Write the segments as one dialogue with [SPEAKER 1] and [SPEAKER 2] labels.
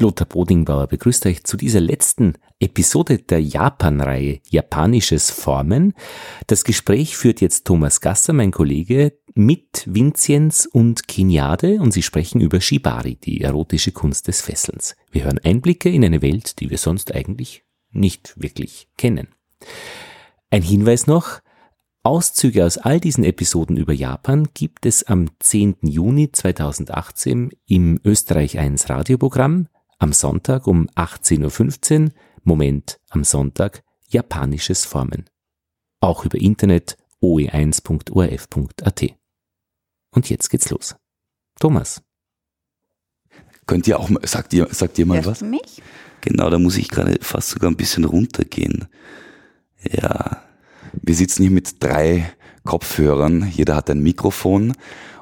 [SPEAKER 1] Lothar Bodingbauer begrüßt euch zu dieser letzten Episode der Japan-Reihe Japanisches Formen. Das Gespräch führt jetzt Thomas Gasser, mein Kollege, mit Vinzenz und Kinyade und sie sprechen über Shibari, die erotische Kunst des Fesselns. Wir hören Einblicke in eine Welt, die wir sonst eigentlich nicht wirklich kennen. Ein Hinweis noch, Auszüge aus all diesen Episoden über Japan gibt es am 10. Juni 2018 im Österreich 1 Radioprogramm am Sonntag um 18.15 Uhr, Moment am Sonntag, japanisches Formen. Auch über Internet oe1.orf.at. Und jetzt geht's los. Thomas.
[SPEAKER 2] Könnt ihr auch mal, sagt ihr, sagt ihr mal
[SPEAKER 3] Hörst
[SPEAKER 2] was?
[SPEAKER 3] du mich?
[SPEAKER 2] Genau, da muss ich gerade fast sogar ein bisschen runtergehen. Ja, wir sitzen hier mit drei Kopfhörern, jeder hat ein Mikrofon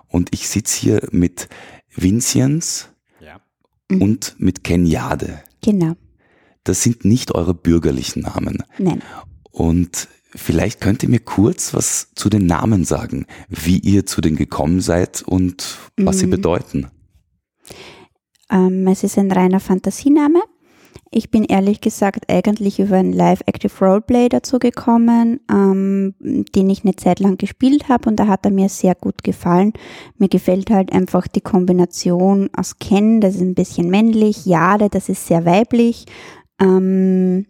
[SPEAKER 2] und ich sitze hier mit Vinciens.
[SPEAKER 3] Mhm.
[SPEAKER 2] und mit Kenyade.
[SPEAKER 3] Genau.
[SPEAKER 2] Das sind nicht eure bürgerlichen Namen.
[SPEAKER 3] Nein.
[SPEAKER 2] Und vielleicht könnt ihr mir kurz was zu den Namen sagen, wie ihr zu denen gekommen seid und was sie
[SPEAKER 3] Mhm.
[SPEAKER 2] bedeuten.
[SPEAKER 3] Ähm, es ist ein reiner Fantasiename. Ich bin ehrlich gesagt eigentlich über ein Live-Active Roleplay dazu gekommen, ähm, den ich eine Zeit lang gespielt habe und da hat er mir sehr gut gefallen. Mir gefällt halt einfach die Kombination aus Ken, das ist ein bisschen männlich, Jade, das ist sehr weiblich ähm,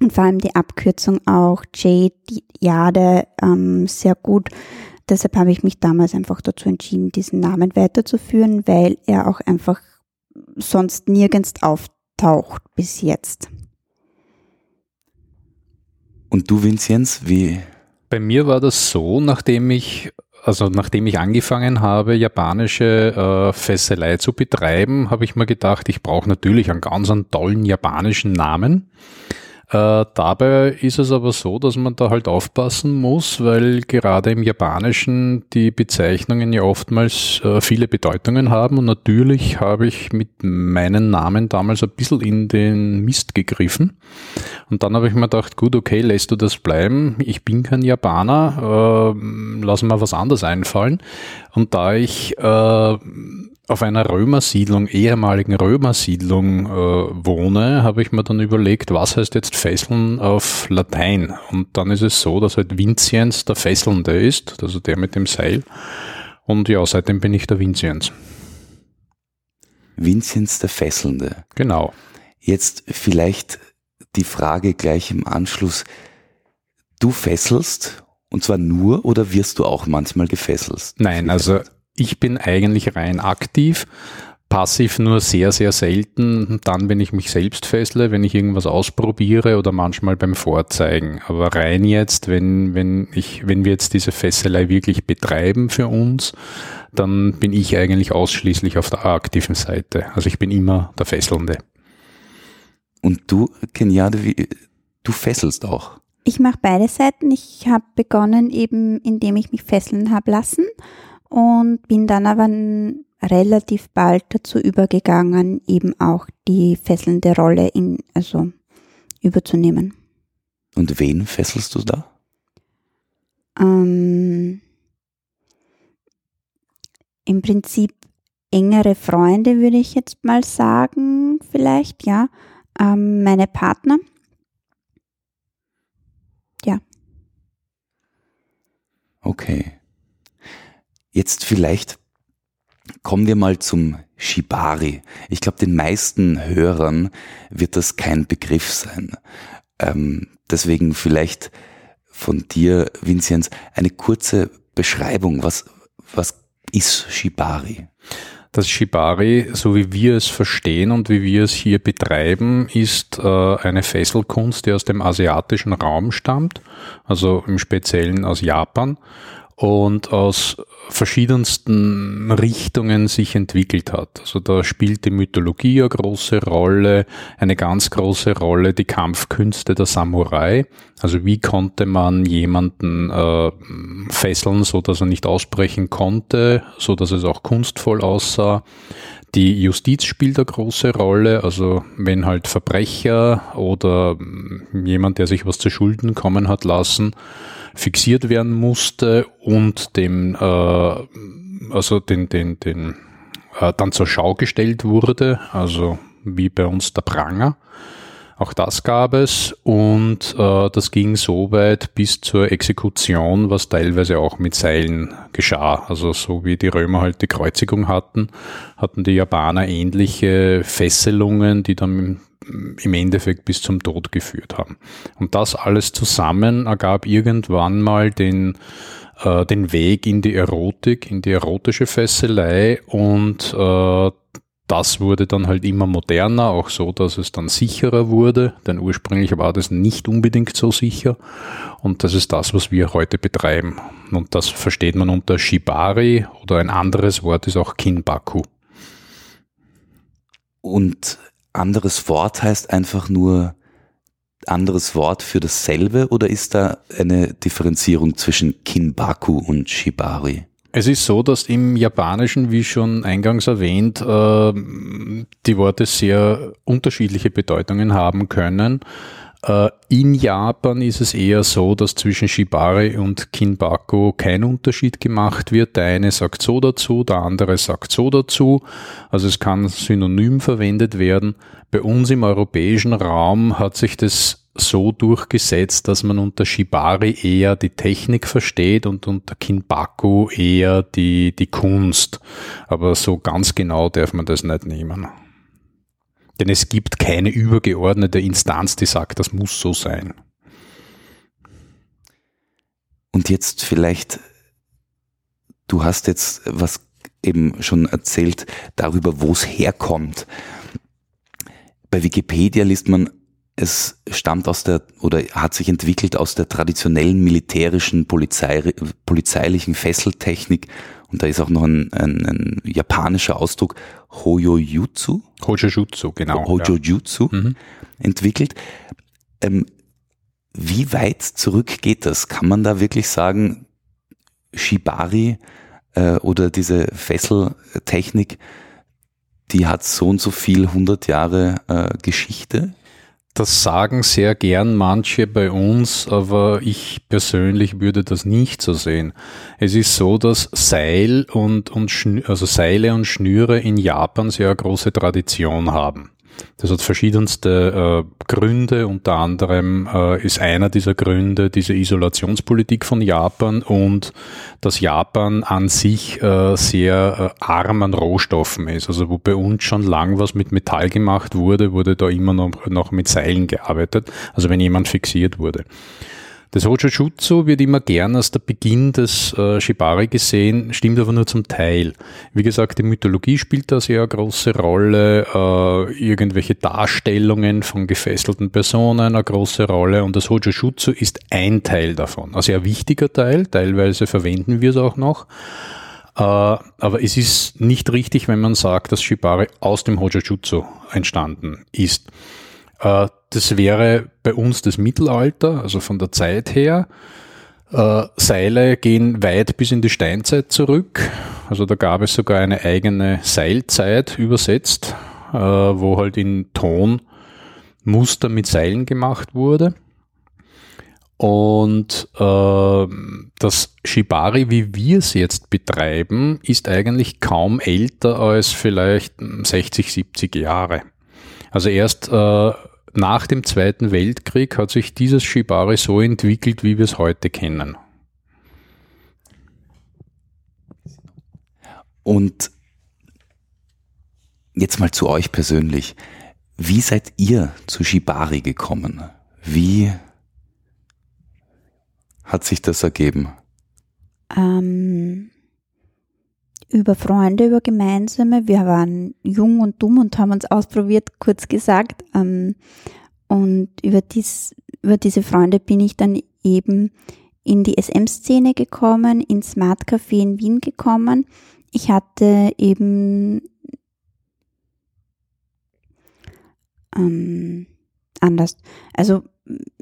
[SPEAKER 3] und vor allem die Abkürzung auch Jade, Jade, ähm, sehr gut. Deshalb habe ich mich damals einfach dazu entschieden, diesen Namen weiterzuführen, weil er auch einfach sonst nirgends auftaucht bis jetzt.
[SPEAKER 2] Und du, Vinzenz, wie
[SPEAKER 4] Bei mir war das so, nachdem ich, also nachdem ich angefangen habe, japanische äh, Fesselei zu betreiben, habe ich mir gedacht, ich brauche natürlich einen ganz einen tollen japanischen Namen. Äh, dabei ist es aber so, dass man da halt aufpassen muss, weil gerade im Japanischen die Bezeichnungen ja oftmals äh, viele Bedeutungen haben und natürlich habe ich mit meinem Namen damals ein bisschen in den Mist gegriffen. Und dann habe ich mir gedacht, gut, okay, lässt du das bleiben. Ich bin kein Japaner, äh, lass mir was anderes einfallen. Und da ich äh, auf einer Römersiedlung, ehemaligen Römersiedlung äh, wohne, habe ich mir dann überlegt, was heißt jetzt Fesseln auf Latein? Und dann ist es so, dass halt Vinziens der Fesselnde ist, also der mit dem Seil. Und ja, seitdem bin ich der Vinziens.
[SPEAKER 2] Vinzenz der Fesselnde.
[SPEAKER 4] Genau.
[SPEAKER 2] Jetzt vielleicht die Frage gleich im Anschluss. Du fesselst und zwar nur oder wirst du auch manchmal gefesselt?
[SPEAKER 4] Nein, also ich bin eigentlich rein aktiv, passiv nur sehr, sehr selten. Dann, wenn ich mich selbst fessle, wenn ich irgendwas ausprobiere oder manchmal beim Vorzeigen. Aber rein jetzt, wenn, wenn ich, wenn wir jetzt diese Fesselei wirklich betreiben für uns, dann bin ich eigentlich ausschließlich auf der aktiven Seite. Also ich bin immer der Fesselnde.
[SPEAKER 2] Und du, Kenyade, wie, du fesselst auch.
[SPEAKER 3] Ich mache beide Seiten. Ich habe begonnen eben, indem ich mich fesseln habe lassen und bin dann aber relativ bald dazu übergegangen, eben auch die fesselnde Rolle in, also überzunehmen.
[SPEAKER 2] Und wen fesselst du da?
[SPEAKER 3] Ähm, Im Prinzip engere Freunde würde ich jetzt mal sagen, vielleicht, ja. Ähm, meine Partner.
[SPEAKER 2] Okay. Jetzt vielleicht kommen wir mal zum Shibari. Ich glaube, den meisten Hörern wird das kein Begriff sein. Ähm, deswegen vielleicht von dir, Vinzenz, eine kurze Beschreibung. Was, was ist Shibari?
[SPEAKER 4] Das Shibari, so wie wir es verstehen und wie wir es hier betreiben, ist äh, eine Fesselkunst, die aus dem asiatischen Raum stammt, also im Speziellen aus Japan und aus verschiedensten Richtungen sich entwickelt hat. Also da spielt die Mythologie eine große Rolle, eine ganz große Rolle die Kampfkünste der Samurai. Also wie konnte man jemanden äh, fesseln, so dass er nicht ausbrechen konnte, so dass es auch kunstvoll aussah. Die Justiz spielt eine große Rolle, also wenn halt Verbrecher oder mm, jemand, der sich was zu Schulden kommen hat lassen, fixiert werden musste und dem, äh, also den, den, den, äh, dann zur Schau gestellt wurde, also wie bei uns der Pranger. Auch das gab es und äh, das ging so weit bis zur Exekution, was teilweise auch mit Seilen geschah. Also so wie die Römer halt die Kreuzigung hatten, hatten die Japaner ähnliche Fesselungen, die dann im Endeffekt bis zum Tod geführt haben. Und das alles zusammen ergab irgendwann mal den, äh, den Weg in die Erotik, in die erotische Fesselei und äh, das wurde dann halt immer moderner, auch so, dass es dann sicherer wurde, denn ursprünglich war das nicht unbedingt so sicher und das ist das, was wir heute betreiben. Und das versteht man unter Shibari oder ein anderes Wort ist auch Kinbaku.
[SPEAKER 2] Und anderes Wort heißt einfach nur anderes Wort für dasselbe oder ist da eine Differenzierung zwischen Kinbaku und Shibari?
[SPEAKER 4] Es ist so, dass im Japanischen, wie schon eingangs erwähnt, äh, die Worte sehr unterschiedliche Bedeutungen haben können. Äh, in Japan ist es eher so, dass zwischen Shibari und Kinbaku kein Unterschied gemacht wird. Der eine sagt so dazu, der andere sagt so dazu. Also es kann synonym verwendet werden. Bei uns im europäischen Raum hat sich das so durchgesetzt, dass man unter Shibari eher die Technik versteht und unter Kinbaku eher die, die Kunst. Aber so ganz genau darf man das nicht nehmen. Denn es gibt keine übergeordnete Instanz, die sagt, das muss so sein.
[SPEAKER 2] Und jetzt vielleicht, du hast jetzt was eben schon erzählt darüber, wo es herkommt. Bei Wikipedia liest man es stammt aus der oder hat sich entwickelt aus der traditionellen militärischen Polizei, polizeilichen Fesseltechnik und da ist auch noch ein, ein, ein japanischer Ausdruck Hoyojutsu.
[SPEAKER 4] Hojojutsu, genau.
[SPEAKER 2] Hojojutsu ja. mhm. entwickelt. Ähm, wie weit zurück geht das? Kann man da wirklich sagen, Shibari äh, oder diese Fesseltechnik, die hat so und so viel hundert Jahre äh, Geschichte?
[SPEAKER 4] Das sagen sehr gern manche bei uns, aber ich persönlich würde das nicht so sehen. Es ist so, dass Seil und, und also Seile und Schnüre in Japan sehr große Tradition haben. Das hat verschiedenste äh, Gründe. Unter anderem äh, ist einer dieser Gründe diese Isolationspolitik von Japan und dass Japan an sich äh, sehr äh, arm an Rohstoffen ist. Also wo bei uns schon lang was mit Metall gemacht wurde, wurde da immer noch, noch mit Seilen gearbeitet. Also wenn jemand fixiert wurde. Das Hojojutsu wird immer gern als der Beginn des äh, Shibari gesehen, stimmt aber nur zum Teil. Wie gesagt, die Mythologie spielt da sehr große Rolle, äh, irgendwelche Darstellungen von gefesselten Personen eine große Rolle und das Hojojutsu ist ein Teil davon, ein wichtiger Teil, teilweise verwenden wir es auch noch. Äh, aber es ist nicht richtig, wenn man sagt, dass Shibari aus dem Hojojutsu entstanden ist. Äh, das wäre bei uns das Mittelalter, also von der Zeit her. Äh, Seile gehen weit bis in die Steinzeit zurück. Also da gab es sogar eine eigene Seilzeit übersetzt, äh, wo halt in Ton Muster mit Seilen gemacht wurde. Und äh, das Shibari, wie wir es jetzt betreiben, ist eigentlich kaum älter als vielleicht 60, 70 Jahre. Also erst äh, nach dem Zweiten Weltkrieg hat sich dieses Shibari so entwickelt, wie wir es heute kennen.
[SPEAKER 2] Und jetzt mal zu euch persönlich. Wie seid ihr zu Shibari gekommen? Wie hat sich das ergeben?
[SPEAKER 3] Ähm, über Freunde, über gemeinsame. Wir waren jung und dumm und haben uns ausprobiert, kurz gesagt. Ähm, und über, dies, über diese Freunde bin ich dann eben in die SM-Szene gekommen, ins Smart Café in Wien gekommen. Ich hatte eben ähm, anders. Also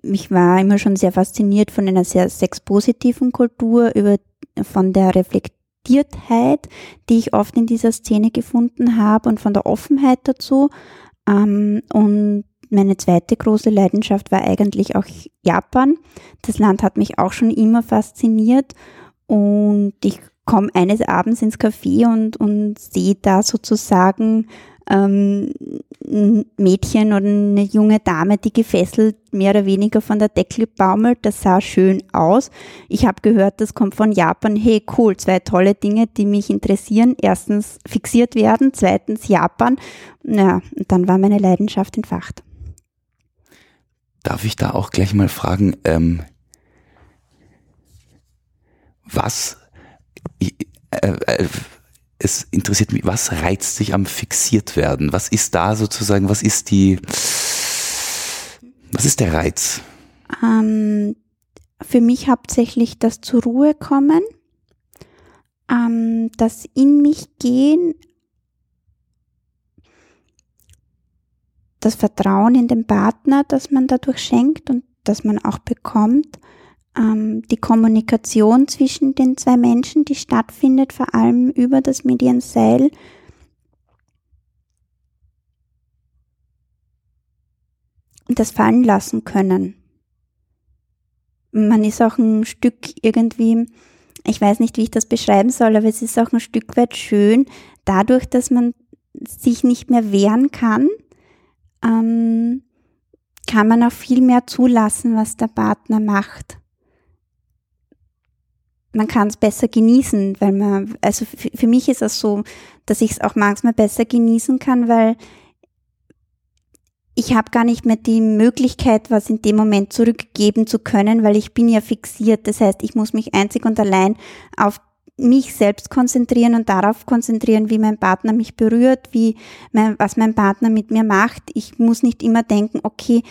[SPEAKER 3] mich war immer schon sehr fasziniert von einer sehr sexpositiven Kultur, über von der Reflexion Reflektiertheit, die ich oft in dieser Szene gefunden habe und von der Offenheit dazu. Ähm, und meine zweite große Leidenschaft war eigentlich auch Japan. Das Land hat mich auch schon immer fasziniert und ich komme eines Abends ins Café und, und sehe da sozusagen ähm, ein Mädchen oder eine junge Dame, die gefesselt mehr oder weniger von der Deckel baumelt. Das sah schön aus. Ich habe gehört, das kommt von Japan. Hey, cool, zwei tolle Dinge, die mich interessieren. Erstens fixiert werden, zweitens Japan. Ja, und dann war meine Leidenschaft entfacht.
[SPEAKER 2] Darf ich da auch gleich mal fragen, ähm, was, äh, äh, es interessiert mich, was reizt sich am fixiert werden? Was ist da sozusagen, was ist die, was ist der Reiz?
[SPEAKER 3] Ähm, für mich hauptsächlich das zur Ruhe kommen, ähm, das in mich gehen, das Vertrauen in den Partner, das man dadurch schenkt und das man auch bekommt, ähm, die Kommunikation zwischen den zwei Menschen, die stattfindet, vor allem über das Medienseil. Das fallen lassen können. Man ist auch ein Stück irgendwie, ich weiß nicht, wie ich das beschreiben soll, aber es ist auch ein Stück weit schön, dadurch, dass man sich nicht mehr wehren kann, ähm, kann man auch viel mehr zulassen, was der Partner macht man kann es besser genießen, weil man, also für mich ist es so, dass ich es auch manchmal besser genießen kann, weil ich habe gar nicht mehr die Möglichkeit, was in dem Moment zurückgeben zu können, weil ich bin ja fixiert. Das heißt, ich muss mich einzig und allein auf mich selbst konzentrieren und darauf konzentrieren, wie mein Partner mich berührt, wie mein, was mein Partner mit mir macht. Ich muss nicht immer denken, okay,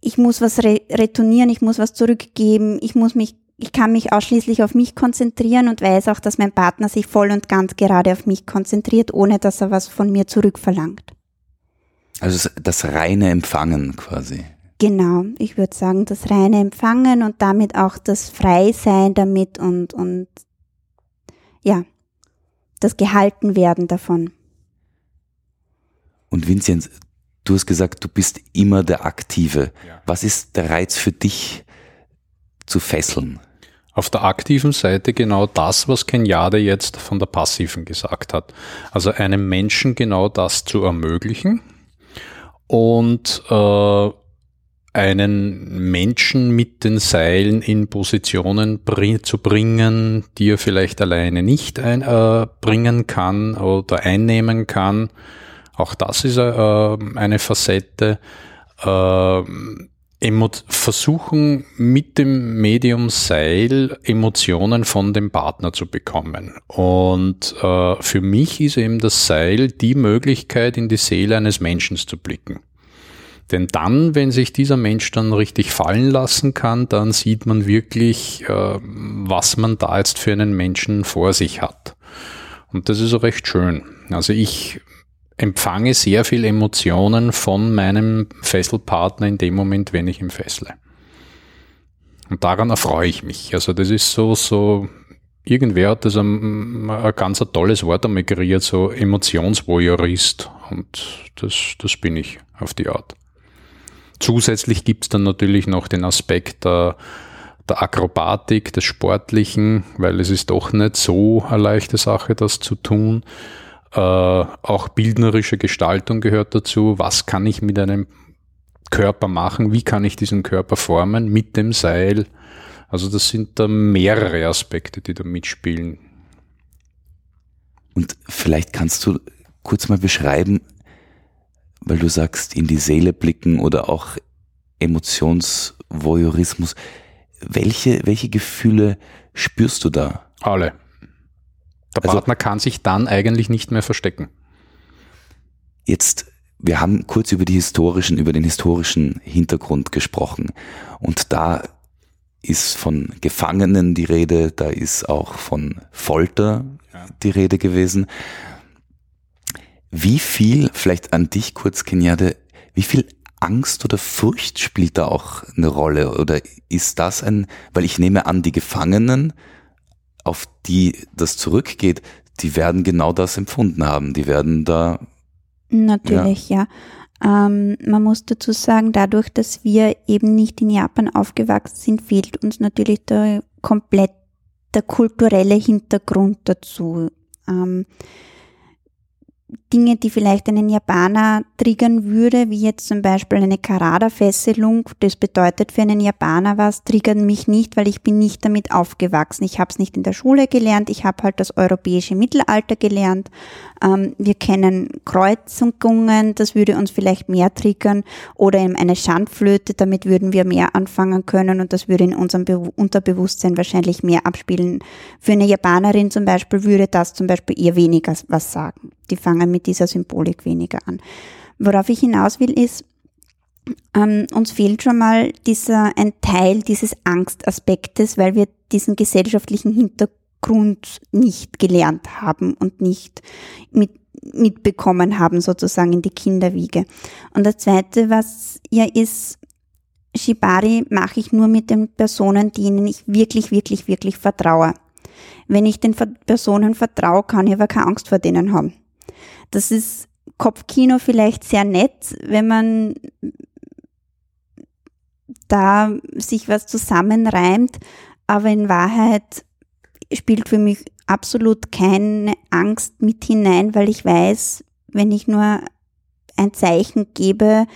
[SPEAKER 3] ich muss was re retournieren, ich muss was zurückgeben, ich muss mich ich kann mich ausschließlich auf mich konzentrieren und weiß auch, dass mein Partner sich voll und ganz gerade auf mich konzentriert, ohne dass er was von mir zurückverlangt.
[SPEAKER 2] Also das reine Empfangen quasi.
[SPEAKER 3] Genau, ich würde sagen, das reine Empfangen und damit auch das Freisein damit und, und ja, das Gehaltenwerden davon.
[SPEAKER 2] Und Vinzenz, du hast gesagt, du bist immer der Aktive. Ja. Was ist der Reiz für dich zu fesseln?
[SPEAKER 4] Auf der aktiven Seite genau das, was Kenjade jetzt von der passiven gesagt hat. Also einem Menschen genau das zu ermöglichen und äh, einen Menschen mit den Seilen in Positionen bring, zu bringen, die er vielleicht alleine nicht ein, äh, kann oder einnehmen kann. Auch das ist äh, eine Facette. Äh, versuchen mit dem Medium Seil Emotionen von dem Partner zu bekommen. Und äh, für mich ist eben das Seil die Möglichkeit, in die Seele eines Menschen zu blicken. Denn dann, wenn sich dieser Mensch dann richtig fallen lassen kann, dann sieht man wirklich, äh, was man da jetzt für einen Menschen vor sich hat. Und das ist auch recht schön. Also ich empfange sehr viel Emotionen von meinem Fesselpartner in dem Moment, wenn ich ihn fessle. Und daran erfreue ich mich. Also das ist so, so, irgendwer hat das ein, ein ganz ein tolles Wort einmal kreiert, so Emotionsvoyeurist. Und das, das bin ich auf die Art. Zusätzlich gibt's dann natürlich noch den Aspekt der, der Akrobatik, des Sportlichen, weil es ist doch nicht so eine leichte Sache, das zu tun. Äh, auch bildnerische Gestaltung gehört dazu. Was kann ich mit einem Körper machen? Wie kann ich diesen Körper formen mit dem Seil? Also das sind da mehrere Aspekte, die da mitspielen.
[SPEAKER 2] Und vielleicht kannst du kurz mal beschreiben, weil du sagst, in die Seele blicken oder auch Emotionsvoyeurismus. Welche, welche Gefühle spürst du da?
[SPEAKER 4] Alle. Der also, Partner kann sich dann eigentlich nicht mehr verstecken.
[SPEAKER 2] Jetzt, wir haben kurz über die historischen, über den historischen Hintergrund gesprochen. Und da ist von Gefangenen die Rede, da ist auch von Folter ja. die Rede gewesen. Wie viel, vielleicht an dich kurz, Kenjade, wie viel Angst oder Furcht spielt da auch eine Rolle? Oder ist das ein, weil ich nehme an, die Gefangenen auf die das zurückgeht, die werden genau das empfunden haben. Die werden da.
[SPEAKER 3] Natürlich, ja. ja. Ähm, man muss dazu sagen, dadurch, dass wir eben nicht in Japan aufgewachsen sind, fehlt uns natürlich der komplett der kulturelle Hintergrund dazu. Ähm, Dinge, die vielleicht einen Japaner triggern würde, wie jetzt zum Beispiel eine Karada-Fesselung. Das bedeutet für einen Japaner was, triggert mich nicht, weil ich bin nicht damit aufgewachsen. Ich habe es nicht in der Schule gelernt, ich habe halt das europäische Mittelalter gelernt. Ähm, wir kennen Kreuzungen, das würde uns vielleicht mehr triggern. Oder eben eine Schandflöte, damit würden wir mehr anfangen können und das würde in unserem Be Unterbewusstsein wahrscheinlich mehr abspielen. Für eine Japanerin zum Beispiel würde das zum Beispiel eher weniger was sagen die fangen mit dieser Symbolik weniger an. Worauf ich hinaus will, ist, ähm, uns fehlt schon mal dieser, ein Teil dieses Angstaspektes, weil wir diesen gesellschaftlichen Hintergrund nicht gelernt haben und nicht mit, mitbekommen haben, sozusagen in die Kinderwiege. Und das zweite, was ja ist, Shibari mache ich nur mit den Personen, denen ich wirklich, wirklich, wirklich vertraue. Wenn ich den Personen vertraue, kann ich aber keine Angst vor denen haben. Das ist Kopfkino vielleicht sehr nett, wenn man da sich was zusammenreimt, aber in Wahrheit spielt für mich absolut keine Angst mit hinein, weil ich weiß, wenn ich nur ein Zeichen gebe,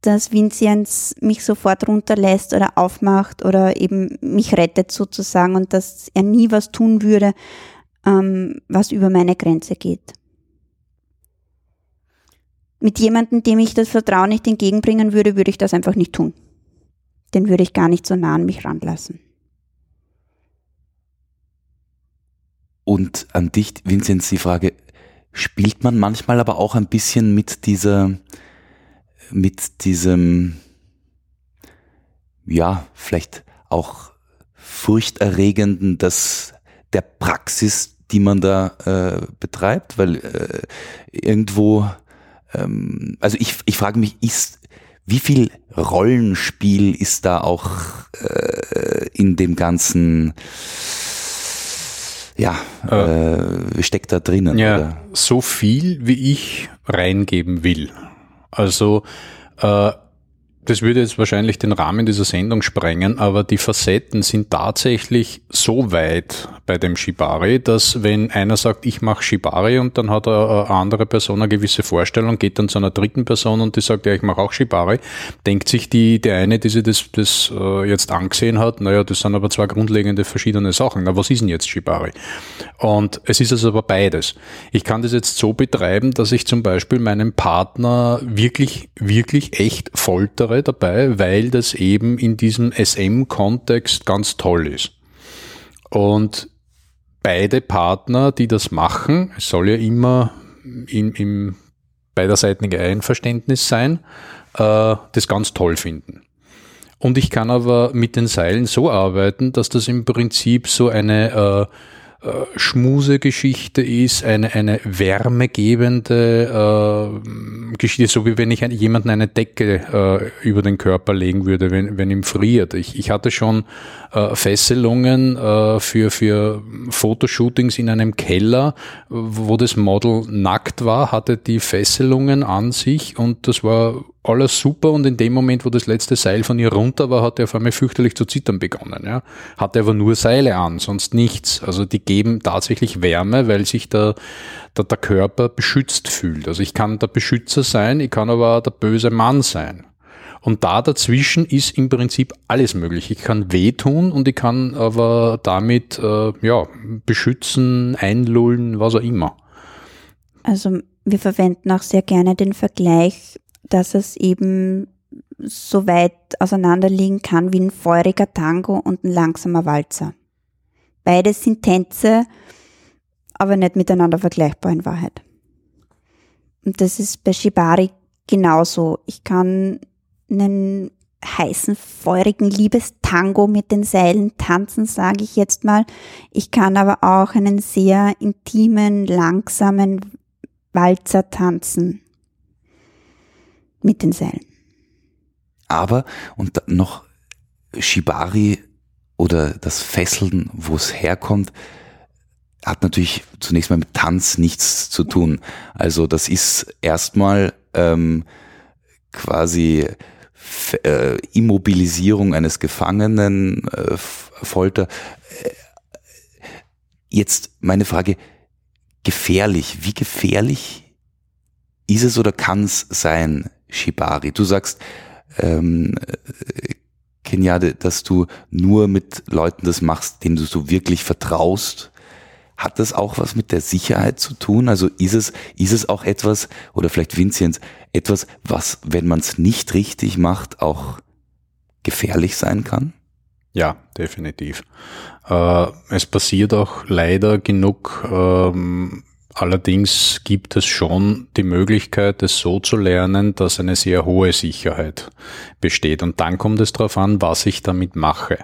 [SPEAKER 3] dass Vinzenz mich sofort runterlässt oder aufmacht oder eben mich rettet sozusagen und dass er nie was tun würde, ähm, was über meine Grenze geht mit jemandem, dem ich das Vertrauen nicht entgegenbringen würde, würde ich das einfach nicht tun. Den würde ich gar nicht so nah an mich ranlassen.
[SPEAKER 2] Und an dich, Vinzenz, die Frage, spielt man manchmal aber auch ein bisschen mit dieser, mit diesem, ja, vielleicht auch furchterregenden, dass der Praxis, die man da äh, betreibt, weil äh, irgendwo ähm, also ich, ich frage mich, ist, wie viel Rollenspiel ist da auch äh, in dem ganzen, ja, äh, äh, steckt da drinnen?
[SPEAKER 4] Ja, oder? so viel, wie ich reingeben will. Also äh, das würde jetzt wahrscheinlich den Rahmen dieser Sendung sprengen, aber die Facetten sind tatsächlich so weit bei dem Shibari, dass wenn einer sagt, ich mache Shibari und dann hat eine andere Person eine gewisse Vorstellung, geht dann zu einer dritten Person und die sagt, ja, ich mache auch Shibari, denkt sich die, die eine, die sich das, das äh, jetzt angesehen hat, naja, das sind aber zwei grundlegende verschiedene Sachen. Na, was ist denn jetzt Shibari? Und es ist also aber beides. Ich kann das jetzt so betreiben, dass ich zum Beispiel meinen Partner wirklich, wirklich echt foltere dabei, weil das eben in diesem SM-Kontext ganz toll ist. Und beide Partner, die das machen, es soll ja immer im, im beiderseitigen Einverständnis sein, äh, das ganz toll finden. Und ich kann aber mit den Seilen so arbeiten, dass das im Prinzip so eine äh, äh, Schmusegeschichte ist, eine, eine wärmegebende äh, Geschichte, so wie wenn ich jemanden eine Decke äh, über den Körper legen würde, wenn, wenn ihm friert. Ich, ich hatte schon äh, Fesselungen äh, für, für Fotoshootings in einem Keller, wo das Model nackt war, hatte die Fesselungen an sich und das war alles super und in dem Moment, wo das letzte Seil von ihr runter war, hat er auf einmal fürchterlich zu zittern begonnen. Ja. Hatte aber nur Seile an, sonst nichts. Also die geben tatsächlich Wärme, weil sich der, der, der Körper beschützt fühlt. Also ich kann der Beschützer sein, ich kann aber der böse Mann sein. Und da dazwischen ist im Prinzip alles möglich. Ich kann wehtun und ich kann aber damit äh, ja, beschützen, einlullen, was auch immer.
[SPEAKER 3] Also wir verwenden auch sehr gerne den Vergleich, dass es eben so weit auseinanderliegen kann wie ein feuriger Tango und ein langsamer Walzer. Beides sind Tänze, aber nicht miteinander vergleichbar in Wahrheit. Und das ist bei Shibari genauso. Ich kann einen heißen, feurigen Liebestango mit den Seilen tanzen, sage ich jetzt mal. Ich kann aber auch einen sehr intimen, langsamen Walzer tanzen mit den Seilen.
[SPEAKER 2] Aber, und noch Shibari oder das Fesseln, wo es herkommt, hat natürlich zunächst mal mit Tanz nichts zu tun. Also das ist erstmal ähm, quasi äh, Immobilisierung eines Gefangenen, äh, Folter. Äh, jetzt meine Frage, gefährlich, wie gefährlich ist es oder kann es sein, Shibari? Du sagst, ähm, Kenyade, dass du nur mit Leuten das machst, denen du so wirklich vertraust. Hat das auch was mit der Sicherheit zu tun? Also ist es, ist es auch etwas, oder vielleicht Vinzenz, etwas, was, wenn man es nicht richtig macht, auch gefährlich sein kann?
[SPEAKER 4] Ja, definitiv. Äh, es passiert auch leider genug. Ähm, allerdings gibt es schon die Möglichkeit, es so zu lernen, dass eine sehr hohe Sicherheit besteht. Und dann kommt es darauf an, was ich damit mache.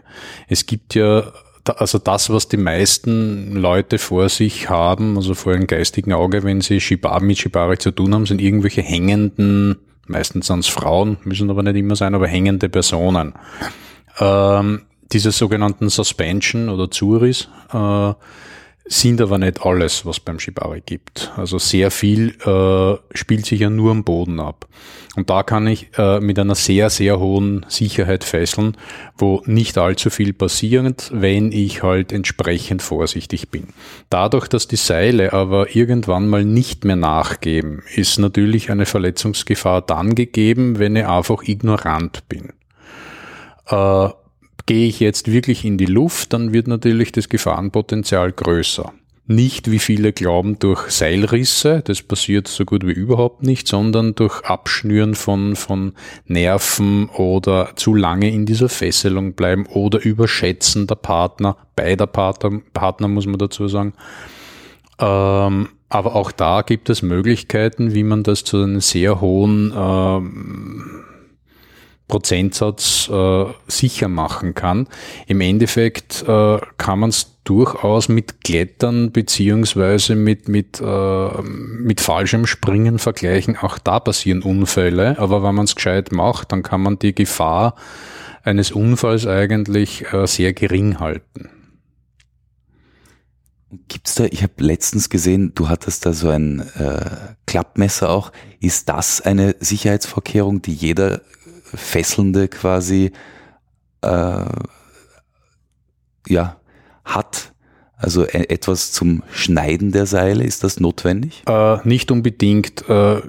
[SPEAKER 4] Es gibt ja also das, was die meisten Leute vor sich haben, also vor ihrem geistigen Auge, wenn sie Shibari, mit Shibari zu tun haben, sind irgendwelche hängenden, meistens sind es Frauen, müssen aber nicht immer sein, aber hängende Personen. Ähm, diese sogenannten Suspension oder Zuris äh, sind aber nicht alles, was beim Shibari gibt. Also sehr viel äh, spielt sich ja nur am Boden ab. Und da kann ich äh, mit einer sehr, sehr hohen Sicherheit fesseln, wo nicht allzu viel passiert, wenn ich halt entsprechend vorsichtig bin. Dadurch, dass die Seile aber irgendwann mal nicht mehr nachgeben, ist natürlich eine Verletzungsgefahr dann gegeben, wenn ich einfach ignorant bin. Äh, Gehe ich jetzt wirklich in die Luft, dann wird natürlich das Gefahrenpotenzial größer. Nicht, wie viele glauben, durch Seilrisse, das passiert so gut wie überhaupt nicht, sondern durch Abschnüren von, von Nerven oder zu lange in dieser Fesselung bleiben oder Überschätzen der Partner, beider Partner, Partner muss man dazu sagen. Ähm, aber auch da gibt es Möglichkeiten, wie man das zu einem sehr hohen ähm, Prozentsatz äh, sicher machen kann. Im Endeffekt äh, kann man es durchaus mit Klettern beziehungsweise mit, mit, äh, mit falschem Springen vergleichen. Auch da passieren Unfälle, aber wenn man es gescheit macht, dann kann man die Gefahr eines Unfalls eigentlich äh, sehr gering halten.
[SPEAKER 2] Gibt's da, ich habe letztens gesehen, du hattest da so ein äh, Klappmesser auch. Ist das eine Sicherheitsvorkehrung, die jeder Fesselnde quasi äh, ja, hat? Also e-, etwas zum Schneiden der Seile, ist das notwendig?
[SPEAKER 4] Äh, nicht unbedingt. Äh,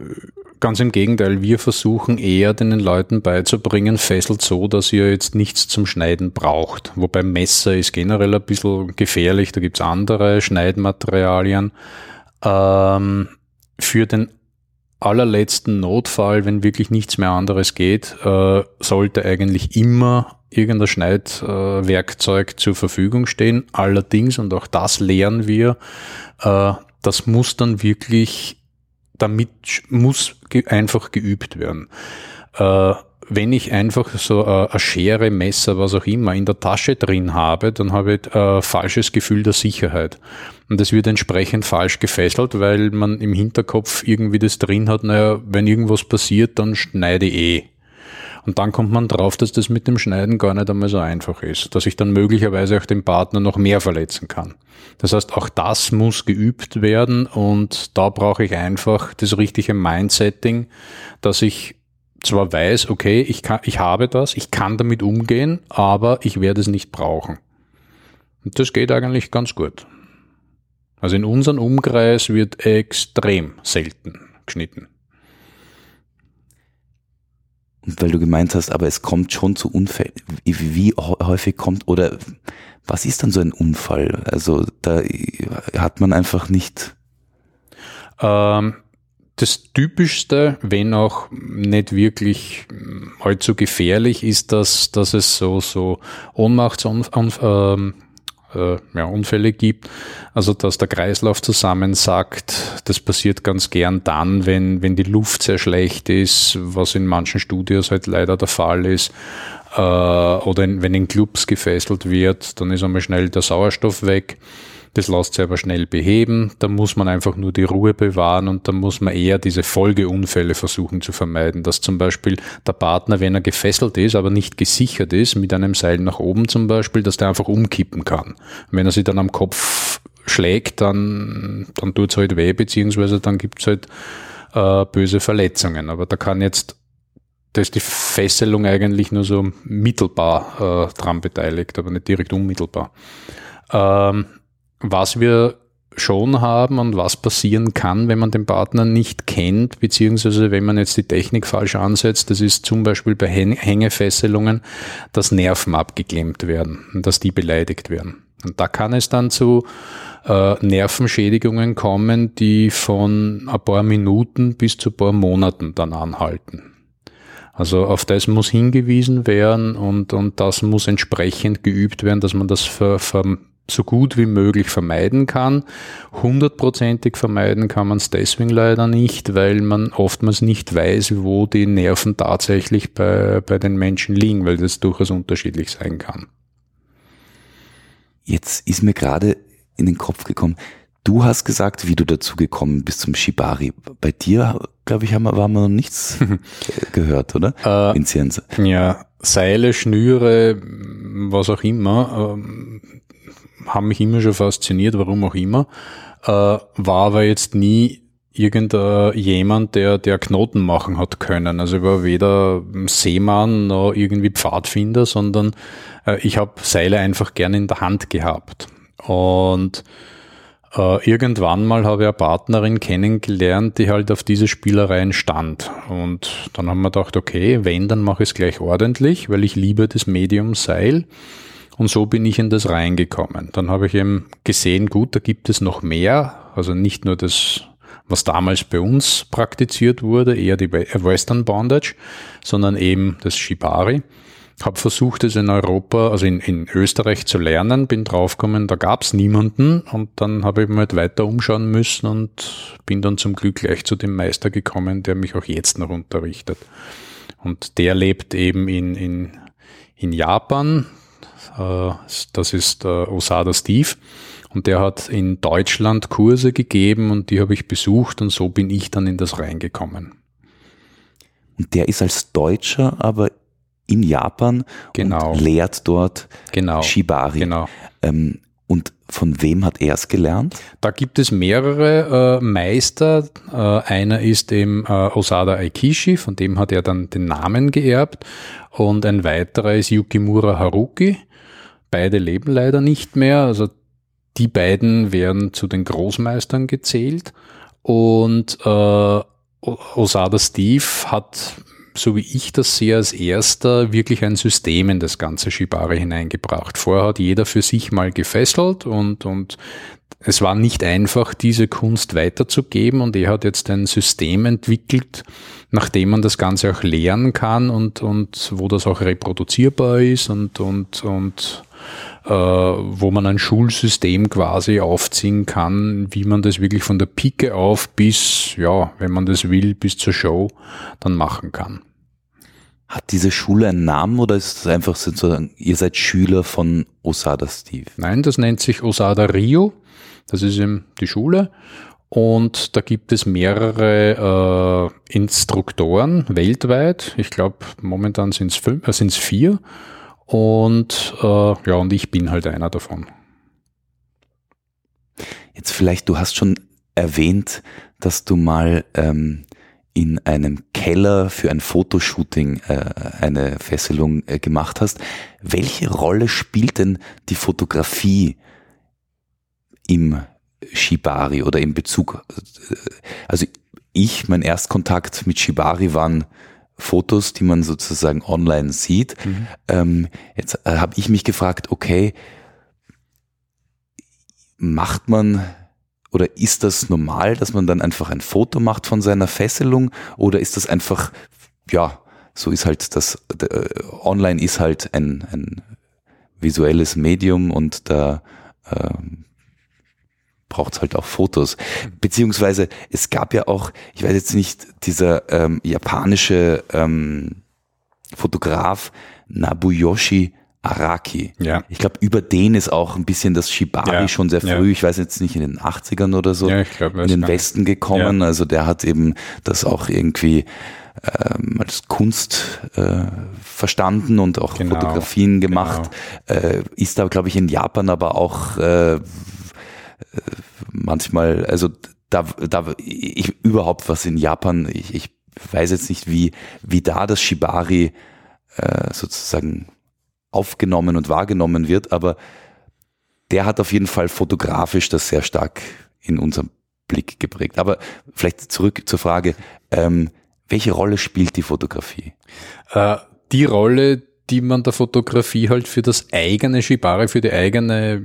[SPEAKER 4] ganz im Gegenteil, wir versuchen eher den Leuten beizubringen, fesselt so, dass ihr jetzt nichts zum Schneiden braucht. Wobei Messer ist generell ein bisschen gefährlich, da gibt's andere Schneidmaterialien. Ähm, für den allerletzten Notfall, wenn wirklich nichts mehr anderes geht, äh, sollte eigentlich immer irgendein Schneidwerkzeug äh, zur Verfügung stehen. Allerdings, und auch das lernen wir, äh, das muss dann wirklich, damit muss ge einfach geübt werden. Wenn ich einfach so äh, eine Schere, Messer, was auch immer in der Tasche drin habe, dann habe ich ein äh, falsches Gefühl der Sicherheit. Und das wird entsprechend falsch gefesselt, weil man im Hinterkopf irgendwie das drin hat, naja, wenn irgendwas passiert, dann schneide ich eh. Und dann kommt man drauf, dass das mit dem Schneiden gar nicht einmal so einfach ist, dass ich dann möglicherweise auch den Partner noch mehr verletzen kann. Das heißt, auch das muss geübt werden und da brauche ich einfach das richtige Mindsetting, dass ich zwar weiß, okay, ich, kann, ich habe das, ich kann damit umgehen, aber ich werde es nicht brauchen. Und das geht eigentlich ganz gut. Also in unserem Umkreis wird extrem selten geschnitten.
[SPEAKER 2] Und weil du gemeint hast, aber es kommt schon zu Unfällen. Wie, wie häufig kommt oder was ist dann so ein Unfall? Also da hat man einfach nicht.
[SPEAKER 4] Ähm, das Typischste, wenn auch nicht wirklich allzu gefährlich, ist, dass, dass es so, so Ohnmachtsunfälle äh, ja, Unfälle gibt. Also dass der Kreislauf zusammensackt. Das passiert ganz gern dann, wenn, wenn die Luft sehr schlecht ist, was in manchen Studios halt leider der Fall ist. Äh, oder wenn in Clubs gefesselt wird, dann ist einmal schnell der Sauerstoff weg. Das lässt sich aber schnell beheben. Da muss man einfach nur die Ruhe bewahren und da muss man eher diese Folgeunfälle versuchen zu vermeiden. Dass zum Beispiel der Partner, wenn er gefesselt ist, aber nicht gesichert ist, mit einem Seil nach oben zum Beispiel, dass der einfach umkippen kann. wenn er sich dann am Kopf schlägt, dann, dann tut es halt weh, beziehungsweise dann gibt es halt äh, böse Verletzungen. Aber da kann jetzt da ist die Fesselung eigentlich nur so mittelbar äh, dran beteiligt, aber nicht direkt unmittelbar. Ähm, was wir schon haben und was passieren kann, wenn man den Partner nicht kennt, beziehungsweise wenn man jetzt die Technik falsch ansetzt. Das ist zum Beispiel bei Hängefesselungen, dass Nerven abgeklemmt werden und dass die beleidigt werden. Und da kann es dann zu äh, Nervenschädigungen kommen, die von ein paar Minuten bis zu ein paar Monaten dann anhalten. Also auf das muss hingewiesen werden und, und das muss entsprechend geübt werden, dass man das für, für so gut wie möglich vermeiden kann. Hundertprozentig vermeiden kann man es deswegen leider nicht, weil man oftmals nicht weiß, wo die Nerven tatsächlich bei, bei den Menschen liegen, weil das durchaus unterschiedlich sein kann.
[SPEAKER 2] Jetzt ist mir gerade in den Kopf gekommen, du hast gesagt, wie du dazu gekommen bist zum Shibari. Bei dir, glaube ich, haben wir, haben wir noch nichts gehört, oder?
[SPEAKER 4] Äh, Vincenz. Ja, Seile, Schnüre, was auch immer, äh, haben mich immer schon fasziniert, warum auch immer. Äh, war aber jetzt nie irgendjemand, der, der Knoten machen hat können. Also ich war weder Seemann noch irgendwie Pfadfinder, sondern äh, ich habe Seile einfach gerne in der Hand gehabt. Und äh, irgendwann mal habe ich eine Partnerin kennengelernt, die halt auf diese Spielereien stand. Und dann haben wir gedacht, okay, wenn, dann mache ich es gleich ordentlich, weil ich liebe das Medium Seil. Und so bin ich in das reingekommen. Dann habe ich eben gesehen, gut, da gibt es noch mehr. Also nicht nur das, was damals bei uns praktiziert wurde, eher die Western Bondage, sondern eben das Shibari. Habe versucht, es in Europa, also in, in Österreich zu lernen, bin draufgekommen, da gab's niemanden und dann habe ich mir halt weiter umschauen müssen und bin dann zum Glück gleich zu dem Meister gekommen, der mich auch jetzt noch unterrichtet. Und der lebt eben in, in, in Japan, äh, das ist äh, Osada Steve. Und der hat in Deutschland Kurse gegeben und die habe ich besucht und so bin ich dann in das reingekommen.
[SPEAKER 2] Und der ist als Deutscher aber in Japan
[SPEAKER 4] genau.
[SPEAKER 2] und lehrt dort
[SPEAKER 4] genau.
[SPEAKER 2] Shibari.
[SPEAKER 4] Genau.
[SPEAKER 2] Ähm, und von wem hat er es gelernt?
[SPEAKER 4] Da gibt es mehrere äh, Meister. Äh, einer ist eben äh, Osada Aikishi, von dem hat er dann den Namen geerbt. Und ein weiterer ist Yukimura Haruki. Beide leben leider nicht mehr. Also die beiden werden zu den Großmeistern gezählt. Und äh, Osada Steve hat so wie ich das sehe, als erster wirklich ein System in das ganze Shibari hineingebracht. Vorher hat jeder für sich mal gefesselt und, und es war nicht einfach, diese Kunst weiterzugeben und er hat jetzt ein System entwickelt, nachdem man das Ganze auch lernen kann und, und wo das auch reproduzierbar ist und, und, und wo man ein Schulsystem quasi aufziehen kann, wie man das wirklich von der Pike auf bis, ja, wenn man das will, bis zur Show dann machen kann.
[SPEAKER 2] Hat diese Schule einen Namen oder ist es einfach sozusagen, ihr seid Schüler von Osada Steve?
[SPEAKER 4] Nein, das nennt sich Osada Rio. Das ist eben die Schule. Und da gibt es mehrere äh, Instruktoren weltweit. Ich glaube, momentan sind es äh, vier. Und äh, ja, und ich bin halt einer davon.
[SPEAKER 2] Jetzt vielleicht, du hast schon erwähnt, dass du mal ähm, in einem Keller für ein Fotoshooting äh, eine Fesselung äh, gemacht hast. Welche Rolle spielt denn die Fotografie im Shibari oder in Bezug? Äh, also ich, mein Erstkontakt mit Shibari waren Fotos, die man sozusagen online sieht. Mhm. Ähm, jetzt äh, habe ich mich gefragt, okay, macht man oder ist das normal, dass man dann einfach ein Foto macht von seiner Fesselung? Oder ist das einfach, ja, so ist halt das, äh, online ist halt ein, ein visuelles Medium und da äh, braucht es halt auch Fotos. Beziehungsweise es gab ja auch, ich weiß jetzt nicht, dieser ähm, japanische ähm, Fotograf Nabuyoshi Araki.
[SPEAKER 4] Ja.
[SPEAKER 2] Ich glaube, über den ist auch ein bisschen das Shibari ja. schon sehr früh, ja. ich weiß jetzt nicht, in den 80ern oder so,
[SPEAKER 4] ja, ich glaub,
[SPEAKER 2] in den Westen gekommen. Also der hat eben das auch irgendwie ähm, als Kunst äh, verstanden und auch genau. Fotografien gemacht. Genau. Äh, ist da, glaube ich, in Japan aber auch äh, manchmal, also da, da ich überhaupt was in Japan, ich, ich weiß jetzt nicht, wie, wie da das Shibari äh, sozusagen aufgenommen und wahrgenommen wird, aber der hat auf jeden Fall fotografisch das sehr stark in unserem Blick geprägt. Aber vielleicht zurück zur Frage, ähm, welche Rolle spielt die Fotografie?
[SPEAKER 4] Äh, die Rolle, die man der Fotografie halt für das eigene Shibari, für die eigene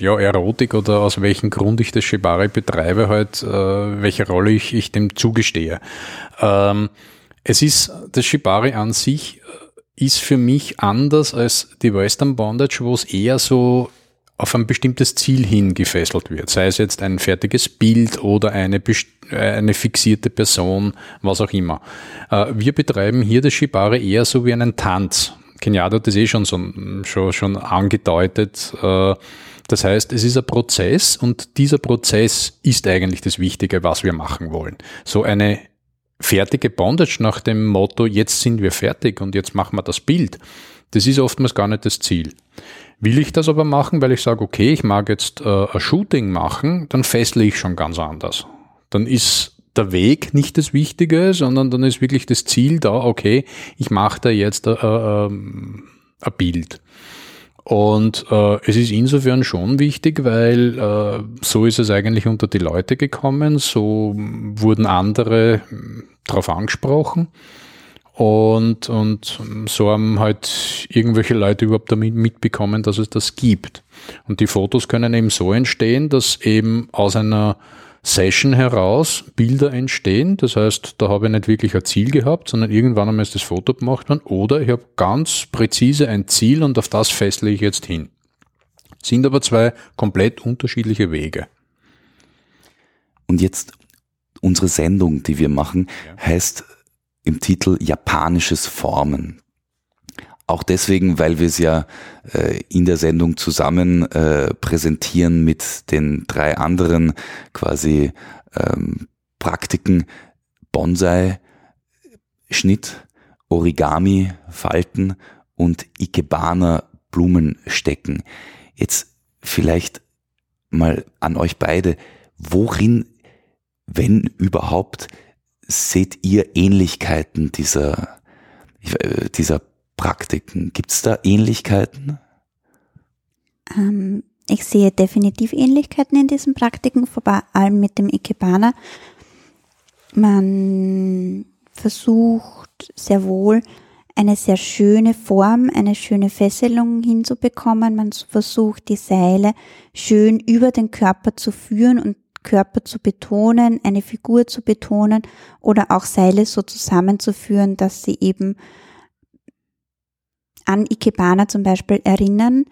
[SPEAKER 4] ja, Erotik oder aus welchem Grund ich das Shibari betreibe, halt, äh, welche Rolle ich, ich dem zugestehe. Ähm, es ist, das Shibari an sich äh, ist für mich anders als die Western Bondage, wo es eher so auf ein bestimmtes Ziel hin gefesselt wird, sei es jetzt ein fertiges Bild oder eine, äh, eine fixierte Person, was auch immer. Äh, wir betreiben hier das Shibari eher so wie einen Tanz. Kenyatta hat das eh schon, so, schon, schon angedeutet. Äh, das heißt, es ist ein Prozess und dieser Prozess ist eigentlich das Wichtige, was wir machen wollen. So eine fertige Bondage nach dem Motto, jetzt sind wir fertig und jetzt machen wir das Bild, das ist oftmals gar nicht das Ziel. Will ich das aber machen, weil ich sage, okay, ich mag jetzt äh, ein Shooting machen, dann fessle ich schon ganz anders. Dann ist der Weg nicht das Wichtige, sondern dann ist wirklich das Ziel da, okay, ich mache da jetzt äh, äh, ein Bild. Und äh, es ist insofern schon wichtig, weil äh, so ist es eigentlich unter die Leute gekommen, so wurden andere darauf angesprochen. Und, und so haben halt irgendwelche Leute überhaupt damit mitbekommen, dass es das gibt. Und die Fotos können eben so entstehen, dass eben aus einer Session heraus Bilder entstehen. Das heißt, da habe ich nicht wirklich ein Ziel gehabt, sondern irgendwann einmal ist das Foto gemacht worden. Oder ich habe ganz präzise ein Ziel und auf das fessle ich jetzt hin. Sind aber zwei komplett unterschiedliche Wege.
[SPEAKER 2] Und jetzt unsere Sendung, die wir machen, ja. heißt im Titel Japanisches Formen. Auch deswegen, weil wir es ja äh, in der Sendung zusammen äh, präsentieren mit den drei anderen quasi ähm, Praktiken Bonsai, Schnitt, Origami, Falten und Ikebana Blumen stecken. Jetzt vielleicht mal an euch beide, worin, wenn überhaupt, seht ihr Ähnlichkeiten dieser, äh, dieser Praktiken? Gibt es da Ähnlichkeiten?
[SPEAKER 3] Ähm, ich sehe definitiv Ähnlichkeiten in diesen Praktiken, vor allem mit dem Ikebana. Man versucht sehr wohl eine sehr schöne Form, eine schöne Fesselung hinzubekommen. Man versucht die Seile schön über den Körper zu führen und Körper zu betonen, eine Figur zu betonen oder auch Seile so zusammenzuführen, dass sie eben an Ikebana zum Beispiel erinnern.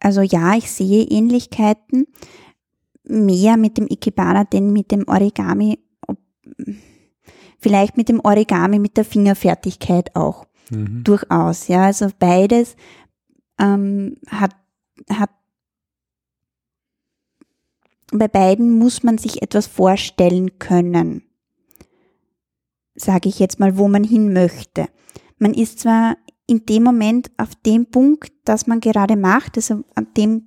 [SPEAKER 3] Also ja, ich sehe Ähnlichkeiten mehr mit dem Ikebana denn mit dem Origami. Vielleicht mit dem Origami mit der Fingerfertigkeit auch. Mhm. Durchaus, ja. Also beides ähm, hat, hat bei beiden muss man sich etwas vorstellen können, sage ich jetzt mal, wo man hin möchte. Man ist zwar in dem Moment auf dem Punkt, das man gerade macht, also an dem,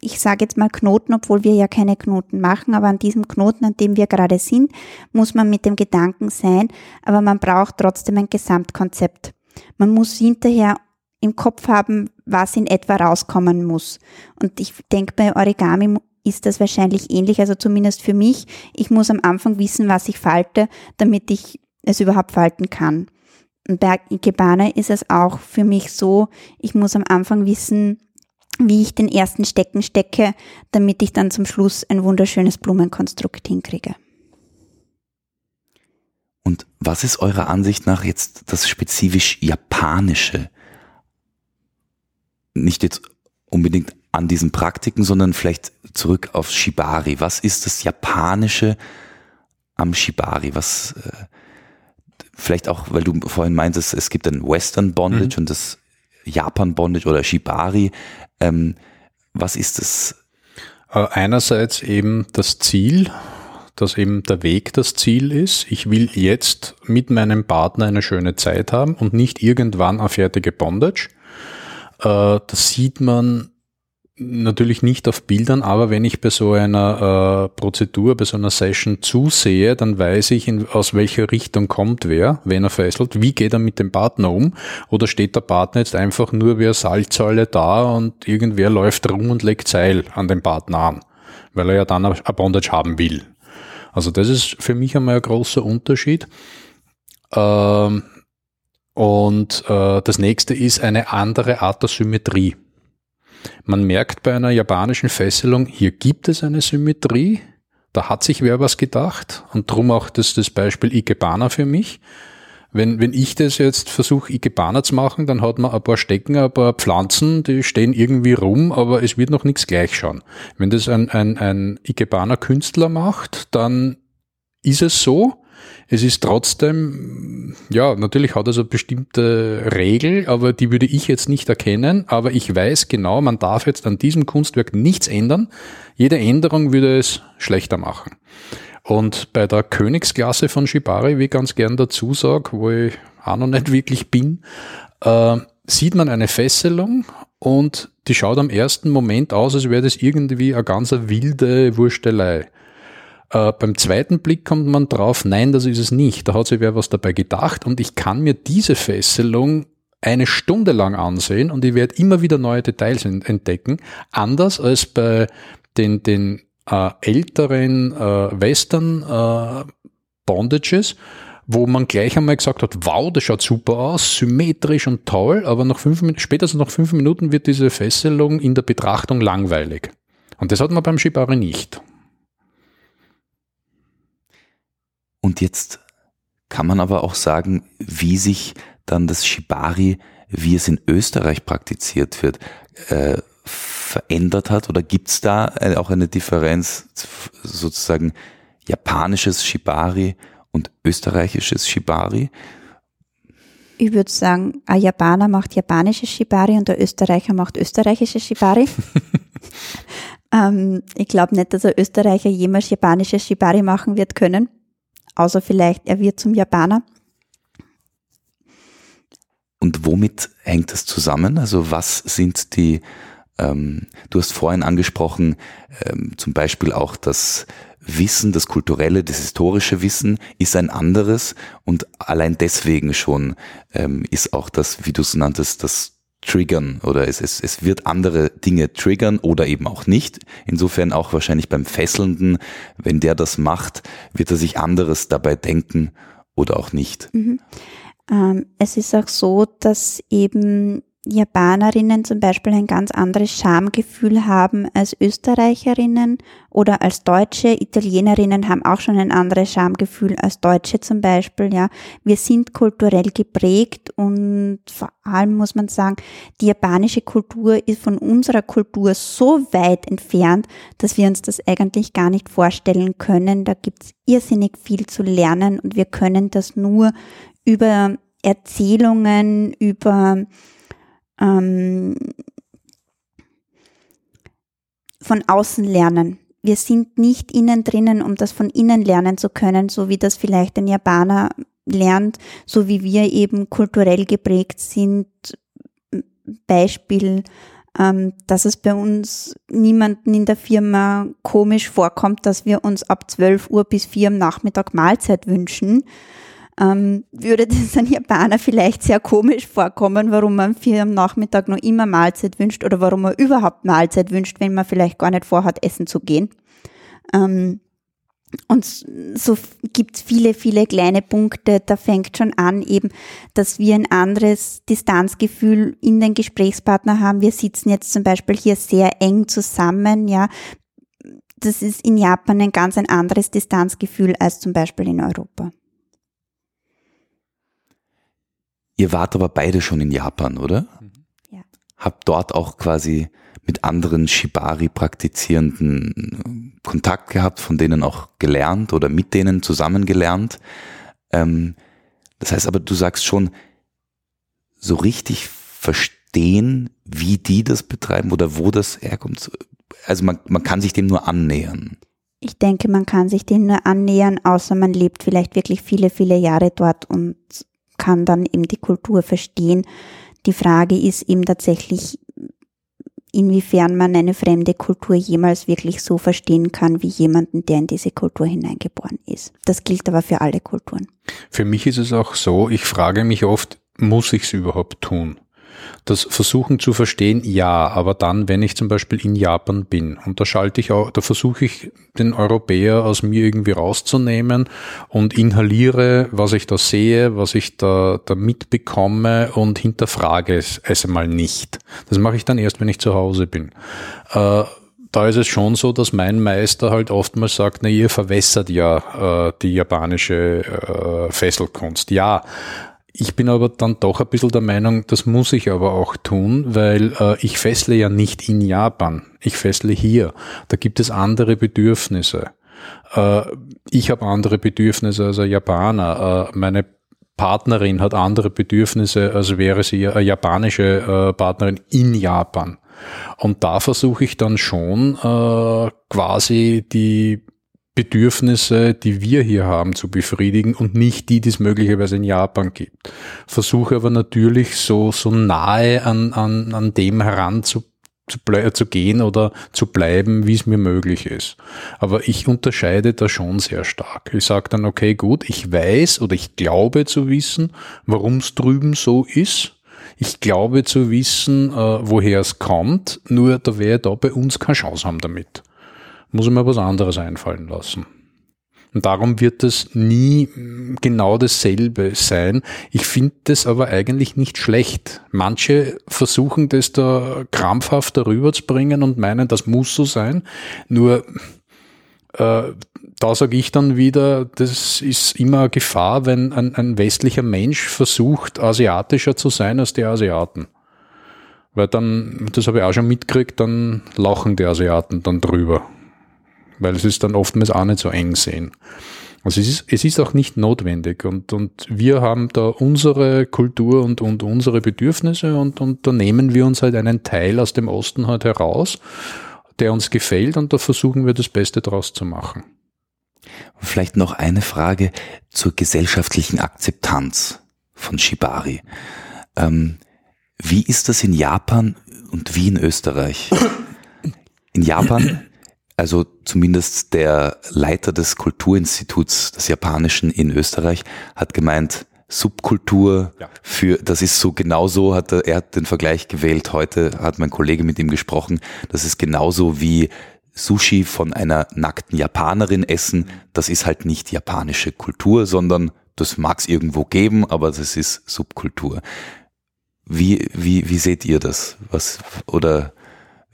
[SPEAKER 3] ich sage jetzt mal Knoten, obwohl wir ja keine Knoten machen, aber an diesem Knoten, an dem wir gerade sind, muss man mit dem Gedanken sein, aber man braucht trotzdem ein Gesamtkonzept. Man muss hinterher im Kopf haben, was in etwa rauskommen muss. Und ich denke, bei Origami ist das wahrscheinlich ähnlich, also zumindest für mich. Ich muss am Anfang wissen, was ich falte, damit ich es überhaupt falten kann. Und bei Ikebana ist es auch für mich so, ich muss am Anfang wissen, wie ich den ersten Stecken stecke, damit ich dann zum Schluss ein wunderschönes Blumenkonstrukt hinkriege.
[SPEAKER 2] Und was ist eurer Ansicht nach jetzt das spezifisch Japanische? Nicht jetzt unbedingt an diesen Praktiken, sondern vielleicht zurück auf Shibari. Was ist das Japanische am Shibari? Was äh, vielleicht auch, weil du vorhin meintest, es gibt ein Western Bondage mhm. und das Japan Bondage oder Shibari. Ähm, was ist das?
[SPEAKER 4] Äh, einerseits eben das Ziel, dass eben der Weg das Ziel ist. Ich will jetzt mit meinem Partner eine schöne Zeit haben und nicht irgendwann eine fertige Bondage. Äh, das sieht man natürlich nicht auf Bildern, aber wenn ich bei so einer äh, Prozedur, bei so einer Session zusehe, dann weiß ich, in, aus welcher Richtung kommt wer, wenn er fesselt, wie geht er mit dem Partner um oder steht der Partner jetzt einfach nur wie eine Salzsäule da und irgendwer läuft rum und legt Seil an den Partner an. weil er ja dann ein Bondage haben will. Also das ist für mich einmal ein großer Unterschied. Ähm, und äh, das nächste ist eine andere Art der Symmetrie. Man merkt bei einer japanischen Fesselung, hier gibt es eine Symmetrie, da hat sich wer was gedacht und drum auch das, das Beispiel Ikebana für mich. Wenn, wenn ich das jetzt versuche, Ikebana zu machen, dann hat man ein paar Stecken, ein paar Pflanzen, die stehen irgendwie rum, aber es wird noch nichts gleich schauen. Wenn das ein, ein, ein Ikebana-Künstler macht, dann ist es so, es ist trotzdem, ja, natürlich hat es eine bestimmte Regel, aber die würde ich jetzt nicht erkennen. Aber ich weiß genau, man darf jetzt an diesem Kunstwerk nichts ändern. Jede Änderung würde es schlechter machen. Und bei der Königsklasse von Shibari, wie ich ganz gern dazu sage, wo ich auch noch nicht wirklich bin, äh, sieht man eine Fesselung und die schaut am ersten Moment aus, als wäre das irgendwie eine ganz wilde Wurstelei. Äh, beim zweiten Blick kommt man drauf, nein, das ist es nicht. Da hat sich wer was dabei gedacht und ich kann mir diese Fesselung eine Stunde lang ansehen und ich werde immer wieder neue Details entdecken. Anders als bei den, den äh, älteren äh, Western äh, Bondages, wo man gleich einmal gesagt hat, wow, das schaut super aus, symmetrisch und toll, aber nach fünf, spätestens nach fünf Minuten wird diese Fesselung in der Betrachtung langweilig. Und das hat man beim Shibari nicht.
[SPEAKER 2] Und jetzt kann man aber auch sagen, wie sich dann das Shibari, wie es in Österreich praktiziert wird, äh, verändert hat? Oder gibt es da äh, auch eine Differenz sozusagen japanisches Shibari und österreichisches Shibari?
[SPEAKER 3] Ich würde sagen, ein Japaner macht japanisches Shibari und der Österreicher macht österreichisches Shibari. ähm, ich glaube nicht, dass ein Österreicher jemals japanisches Shibari machen wird können außer vielleicht er wird zum Japaner.
[SPEAKER 2] Und womit hängt das zusammen? Also was sind die, ähm, du hast vorhin angesprochen, ähm, zum Beispiel auch das Wissen, das kulturelle, das historische Wissen ist ein anderes und allein deswegen schon ähm, ist auch das, wie du es nanntest, das triggern oder es, es, es wird andere Dinge triggern oder eben auch nicht. Insofern auch wahrscheinlich beim Fesselnden, wenn der das macht, wird er sich anderes dabei denken oder auch nicht.
[SPEAKER 3] Mhm. Ähm, es ist auch so, dass eben Japanerinnen zum Beispiel ein ganz anderes Schamgefühl haben als Österreicherinnen oder als Deutsche. Italienerinnen haben auch schon ein anderes Schamgefühl als Deutsche zum Beispiel, ja. Wir sind kulturell geprägt und vor allem muss man sagen, die japanische Kultur ist von unserer Kultur so weit entfernt, dass wir uns das eigentlich gar nicht vorstellen können. Da gibt's irrsinnig viel zu lernen und wir können das nur über Erzählungen, über ähm, von außen lernen. Wir sind nicht innen drinnen, um das von innen lernen zu können, so wie das vielleicht ein Japaner lernt, so wie wir eben kulturell geprägt sind. Beispiel, ähm, dass es bei uns niemanden in der Firma komisch vorkommt, dass wir uns ab 12 Uhr bis 4 am Nachmittag Mahlzeit wünschen, ähm, würde das ein Japaner vielleicht sehr komisch vorkommen, warum man vier am Nachmittag noch immer Mahlzeit wünscht oder warum man überhaupt Mahlzeit wünscht, wenn man vielleicht gar nicht vorhat, essen zu gehen. Ähm, und so gibt's viele, viele kleine Punkte. Da fängt schon an eben, dass wir ein anderes Distanzgefühl in den Gesprächspartner haben. Wir sitzen jetzt zum Beispiel hier sehr eng zusammen, ja. Das ist in Japan ein ganz ein anderes Distanzgefühl als zum Beispiel in Europa.
[SPEAKER 2] Ihr wart aber beide schon in Japan, oder?
[SPEAKER 3] Ja.
[SPEAKER 2] Habt dort auch quasi mit anderen Shibari praktizierenden Kontakt gehabt, von denen auch gelernt oder mit denen zusammen gelernt. Ähm, das heißt aber, du sagst schon, so richtig verstehen, wie die das betreiben oder wo das herkommt. Also man, man kann sich dem nur annähern.
[SPEAKER 3] Ich denke, man kann sich dem nur annähern, außer man lebt vielleicht wirklich viele, viele Jahre dort und kann dann eben die Kultur verstehen. Die Frage ist eben tatsächlich, inwiefern man eine fremde Kultur jemals wirklich so verstehen kann wie jemanden, der in diese Kultur hineingeboren ist. Das gilt aber für alle Kulturen.
[SPEAKER 4] Für mich ist es auch so, ich frage mich oft, muss ich es überhaupt tun? Das Versuchen zu verstehen, ja, aber dann, wenn ich zum Beispiel in Japan bin und da schalte ich auch, da versuche ich den Europäer aus mir irgendwie rauszunehmen und inhaliere, was ich da sehe, was ich da, da mitbekomme und hinterfrage es, es einmal nicht. Das mache ich dann erst, wenn ich zu Hause bin. Äh, da ist es schon so, dass mein Meister halt oftmals sagt, na ihr verwässert ja äh, die japanische äh, Fesselkunst. Ja, ich bin aber dann doch ein bisschen der Meinung, das muss ich aber auch tun, weil äh, ich fessle ja nicht in Japan, ich fessle hier. Da gibt es andere Bedürfnisse. Äh, ich habe andere Bedürfnisse als ein Japaner. Äh, meine Partnerin hat andere Bedürfnisse, als wäre sie eine japanische äh, Partnerin in Japan. Und da versuche ich dann schon äh, quasi die Bedürfnisse, die wir hier haben, zu befriedigen und nicht die, die es möglicherweise in Japan gibt. Versuche aber natürlich so, so nahe an, an, an dem heran zu, zu, gehen oder zu bleiben, wie es mir möglich ist. Aber ich unterscheide da schon sehr stark. Ich sage dann, okay, gut, ich weiß oder ich glaube zu wissen, warum es drüben so ist. Ich glaube zu wissen, äh, woher es kommt, nur da wäre da bei uns keine Chance haben damit muss ich mir was anderes einfallen lassen. Und darum wird es nie genau dasselbe sein. Ich finde das aber eigentlich nicht schlecht. Manche versuchen das da krampfhaft darüber zu bringen und meinen, das muss so sein. Nur äh, da sage ich dann wieder, das ist immer eine Gefahr, wenn ein, ein westlicher Mensch versucht, asiatischer zu sein als die Asiaten. Weil dann, das habe ich auch schon mitgekriegt, dann lachen die Asiaten dann drüber weil es ist dann oftmals auch nicht so eng sehen. Also es ist, es ist auch nicht notwendig und, und wir haben da unsere Kultur und, und unsere Bedürfnisse und, und da nehmen wir uns halt einen Teil aus dem Osten halt heraus, der uns gefällt und da versuchen wir das Beste draus zu machen.
[SPEAKER 2] Vielleicht noch eine Frage zur gesellschaftlichen Akzeptanz von Shibari. Ähm, wie ist das in Japan und wie in Österreich? In Japan also zumindest der Leiter des Kulturinstituts des Japanischen in Österreich hat gemeint, Subkultur ja. für, das ist so genauso, hat er, er hat den Vergleich gewählt, heute hat mein Kollege mit ihm gesprochen, das ist genauso wie Sushi von einer nackten Japanerin essen, das ist halt nicht japanische Kultur, sondern das mag es irgendwo geben, aber das ist Subkultur. Wie, wie, wie seht ihr das? Was, oder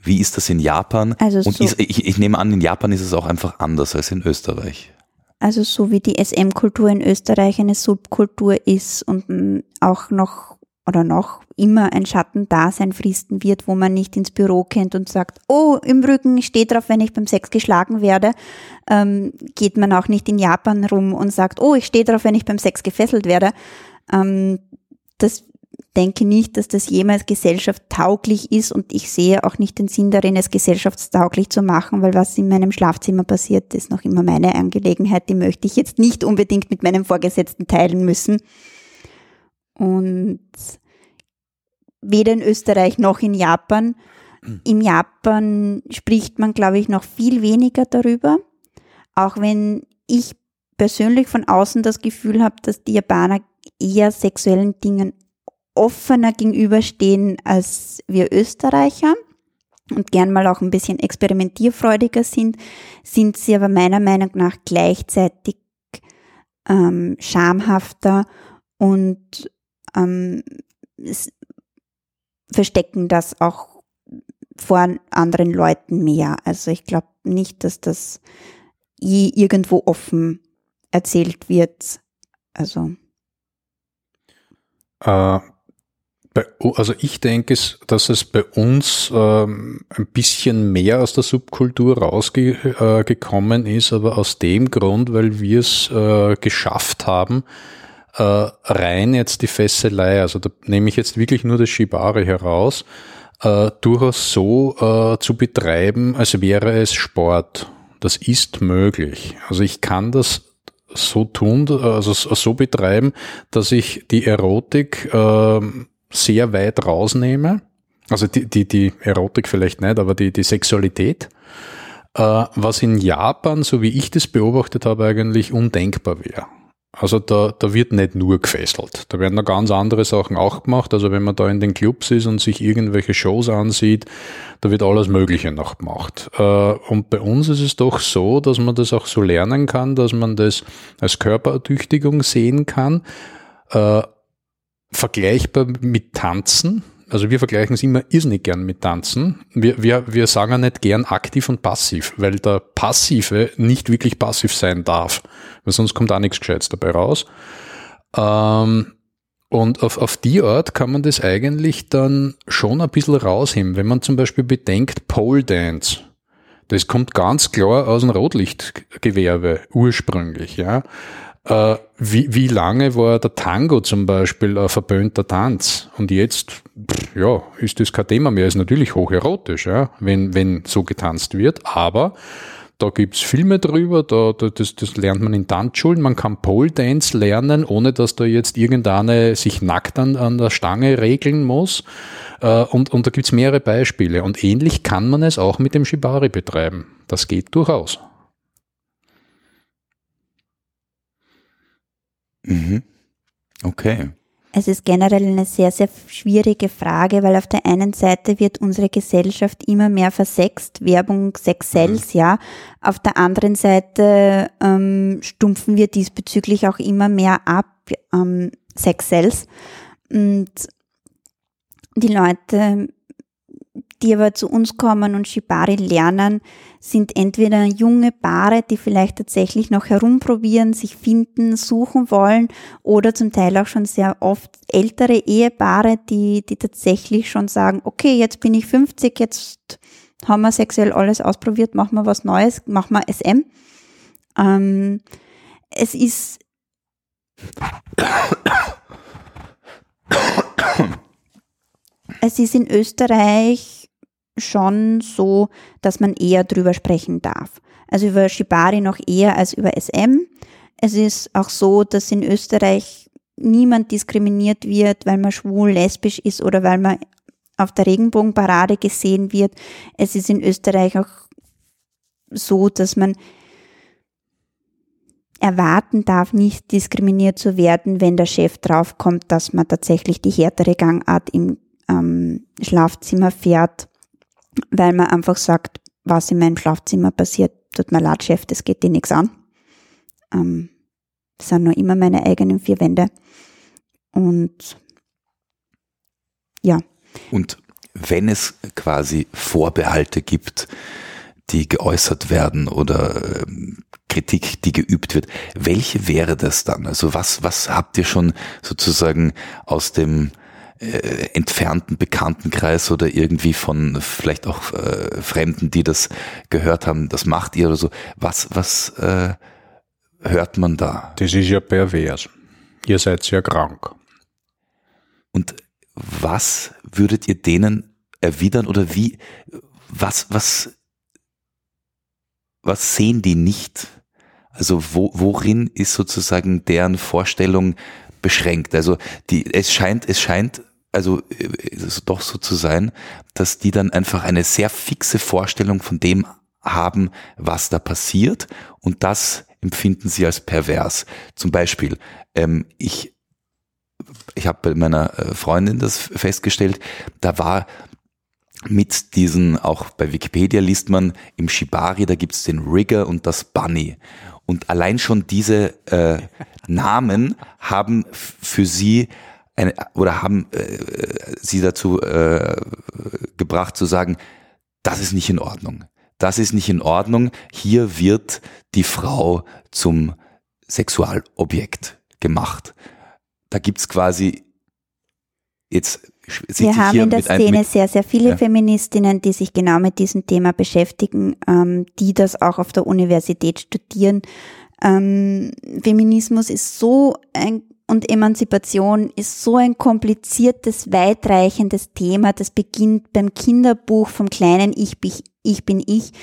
[SPEAKER 2] wie ist das in Japan? Also Und so ist, ich, ich nehme an, in Japan ist es auch einfach anders als in Österreich.
[SPEAKER 3] Also so wie die SM-Kultur in Österreich eine Subkultur ist und auch noch oder noch immer ein Schattendasein fristen wird, wo man nicht ins Büro kennt und sagt, oh, im Rücken steht drauf, wenn ich beim Sex geschlagen werde, ähm, geht man auch nicht in Japan rum und sagt, oh, ich stehe drauf, wenn ich beim Sex gefesselt werde. Ähm, das denke nicht, dass das jemals gesellschaftstauglich ist und ich sehe auch nicht den Sinn darin, es gesellschaftstauglich zu machen, weil was in meinem Schlafzimmer passiert, ist noch immer meine Angelegenheit, die möchte ich jetzt nicht unbedingt mit meinem Vorgesetzten teilen müssen. Und weder in Österreich noch in Japan. Im Japan spricht man, glaube ich, noch viel weniger darüber, auch wenn ich persönlich von außen das Gefühl habe, dass die Japaner eher sexuellen Dingen offener gegenüberstehen als wir Österreicher und gern mal auch ein bisschen experimentierfreudiger sind, sind sie aber meiner Meinung nach gleichzeitig ähm, schamhafter und ähm, verstecken das auch vor anderen Leuten mehr. Also ich glaube nicht, dass das je irgendwo offen erzählt wird. Also.
[SPEAKER 4] Äh, bei, also ich denke, dass es bei uns ähm, ein bisschen mehr aus der Subkultur rausgekommen äh, ist, aber aus dem Grund, weil wir es äh, geschafft haben, äh, rein jetzt die Fesselei, also da nehme ich jetzt wirklich nur das Shibari heraus, äh, durchaus so äh, zu betreiben, als wäre es Sport. Das ist möglich. Also ich kann das so tun, also so betreiben, dass ich die Erotik äh, sehr weit rausnehme, also die, die, die Erotik vielleicht nicht, aber die, die Sexualität, äh, was in Japan, so wie ich das beobachtet habe, eigentlich undenkbar wäre. Also da, da wird nicht nur gefesselt. Da werden noch ganz andere Sachen auch gemacht. Also wenn man da in den Clubs ist und sich irgendwelche Shows ansieht, da wird alles Mögliche noch gemacht. Äh, und bei uns ist es doch so, dass man das auch so lernen kann, dass man das als Körperertüchtigung sehen kann. Vergleichbar mit Tanzen. Also wir vergleichen es immer irrsinnig gern mit Tanzen. Wir, wir, wir sagen ja nicht gern aktiv und passiv, weil der Passive nicht wirklich passiv sein darf, weil sonst kommt auch nichts Gescheites dabei raus. Ähm, und auf, auf die Art kann man das eigentlich dann schon ein bisschen rausheben. Wenn man zum Beispiel bedenkt, Pole Dance, das kommt ganz klar aus dem Rotlichtgewerbe ursprünglich, ja. Äh, wie, wie lange war der Tango zum Beispiel ein verböhnter Tanz? Und jetzt, ja, ist das kein Thema mehr. Ist natürlich hocherotisch, ja, wenn, wenn so getanzt wird. Aber da gibt's Filme drüber, da, da, das, das lernt man in Tanzschulen. Man kann Pole Dance lernen, ohne dass da jetzt irgendeine sich nackt an, an der Stange regeln muss. Äh, und, und da gibt's mehrere Beispiele. Und ähnlich kann man es auch mit dem Shibari betreiben. Das geht durchaus.
[SPEAKER 2] Mhm. Okay.
[SPEAKER 3] Es ist generell eine sehr, sehr schwierige Frage, weil auf der einen Seite wird unsere Gesellschaft immer mehr versext, Werbung Sex sells, mhm. ja. Auf der anderen Seite ähm, stumpfen wir diesbezüglich auch immer mehr ab, ähm, Sex sells. Und die Leute die aber zu uns kommen und Shibari lernen, sind entweder junge Paare, die vielleicht tatsächlich noch herumprobieren, sich finden, suchen wollen oder zum Teil auch schon sehr oft ältere Ehepaare, die, die tatsächlich schon sagen, okay, jetzt bin ich 50, jetzt haben wir sexuell alles ausprobiert, machen wir was Neues, machen wir SM. Ähm, es ist es ist in Österreich schon so, dass man eher drüber sprechen darf. Also über Shibari noch eher als über SM. Es ist auch so, dass in Österreich niemand diskriminiert wird, weil man schwul, lesbisch ist oder weil man auf der Regenbogenparade gesehen wird. Es ist in Österreich auch so, dass man erwarten darf, nicht diskriminiert zu werden, wenn der Chef draufkommt, dass man tatsächlich die härtere Gangart im ähm, Schlafzimmer fährt weil man einfach sagt, was in meinem Schlafzimmer passiert, tut mir leid, Chef, das geht dir nichts an. Ähm, das sind nur immer meine eigenen vier Wände. Und ja.
[SPEAKER 2] Und wenn es quasi Vorbehalte gibt, die geäußert werden oder ähm, Kritik, die geübt wird, welche wäre das dann? Also was, was habt ihr schon sozusagen aus dem äh, entfernten Bekanntenkreis oder irgendwie von vielleicht auch äh, Fremden, die das gehört haben, das macht ihr oder so. Was, was äh, hört man da?
[SPEAKER 4] Das ist ja pervers. Ihr seid sehr krank.
[SPEAKER 2] Und was würdet ihr denen erwidern oder wie, was, was, was sehen die nicht? Also wo, worin ist sozusagen deren Vorstellung beschränkt? Also die, es scheint, es scheint also äh, doch so zu sein, dass die dann einfach eine sehr fixe Vorstellung von dem haben, was da passiert und das empfinden sie als pervers. Zum Beispiel, ähm, ich, ich habe bei meiner äh, Freundin das festgestellt, da war mit diesen, auch bei Wikipedia liest man, im Shibari, da gibt's den Rigger und das Bunny. Und allein schon diese äh, Namen haben für sie eine, oder haben äh, sie dazu äh, gebracht zu sagen, das ist nicht in Ordnung. Das ist nicht in Ordnung. Hier wird die Frau zum Sexualobjekt gemacht. Da gibt's quasi jetzt
[SPEAKER 3] wir haben in der Szene sehr, sehr viele ja. Feministinnen, die sich genau mit diesem Thema beschäftigen, ähm, die das auch auf der Universität studieren. Ähm, Feminismus ist so ein und Emanzipation ist so ein kompliziertes, weitreichendes Thema. Das beginnt beim Kinderbuch vom kleinen Ich bin ich, bin ich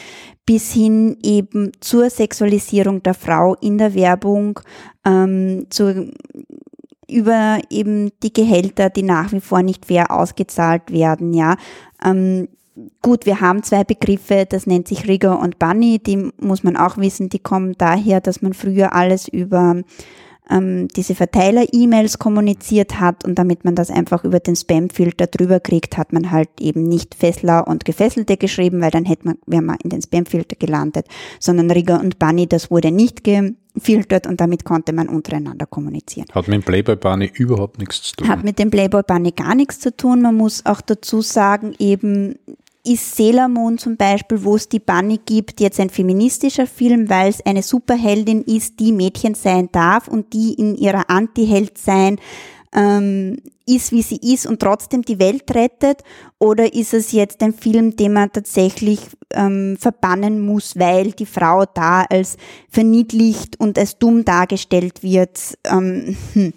[SPEAKER 3] bis hin eben zur Sexualisierung der Frau in der Werbung, ähm, zu, über eben die Gehälter, die nach wie vor nicht fair ausgezahlt werden, ja. Ähm, gut, wir haben zwei Begriffe, das nennt sich Rigger und Bunny, die muss man auch wissen, die kommen daher, dass man früher alles über ähm, diese Verteiler-E-Mails kommuniziert hat und damit man das einfach über den Spam-Filter drüber kriegt, hat man halt eben nicht Fessler und Gefesselte geschrieben, weil dann hätte man, wäre man in den Spam-Filter gelandet, sondern Rigger und Bunny, das wurde nicht gefiltert und damit konnte man untereinander kommunizieren.
[SPEAKER 4] Hat mit dem Playboy Bunny überhaupt nichts zu tun.
[SPEAKER 3] Hat mit dem Playboy Bunny gar nichts zu tun. Man muss auch dazu sagen, eben ist Sailor Moon zum Beispiel, wo es die Bunny gibt, jetzt ein feministischer Film, weil es eine Superheldin ist, die Mädchen sein darf und die in ihrer Anti-Held sein ähm, ist, wie sie ist und trotzdem die Welt rettet? Oder ist es jetzt ein Film, den man tatsächlich ähm, verbannen muss, weil die Frau da als verniedlicht und als dumm dargestellt wird? Ähm, hm.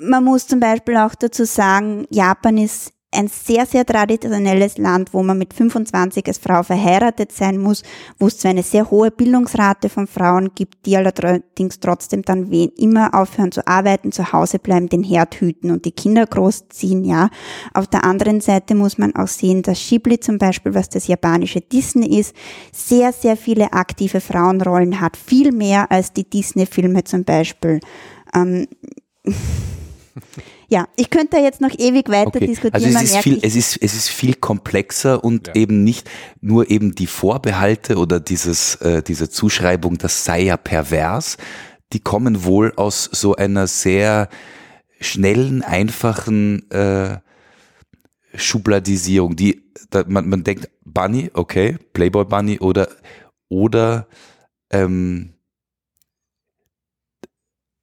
[SPEAKER 3] Man muss zum Beispiel auch dazu sagen, Japan ist ein sehr, sehr traditionelles Land, wo man mit 25 als Frau verheiratet sein muss, wo es zwar eine sehr hohe Bildungsrate von Frauen gibt, die allerdings trotzdem dann immer aufhören zu arbeiten, zu Hause bleiben, den Herd hüten und die Kinder großziehen, ja. Auf der anderen Seite muss man auch sehen, dass Ghibli zum Beispiel, was das japanische Disney ist, sehr, sehr viele aktive Frauenrollen hat, viel mehr als die Disney-Filme zum Beispiel. Ähm, Ja, ich könnte jetzt noch ewig weiter okay. diskutieren.
[SPEAKER 2] Also es ist, viel, es, ist, es ist viel komplexer und ja. eben nicht nur eben die Vorbehalte oder dieses, äh, diese Zuschreibung, das sei ja pervers, die kommen wohl aus so einer sehr schnellen, einfachen äh, Schubladisierung. Die, da, man, man denkt, Bunny, okay, Playboy Bunny oder, oder ähm,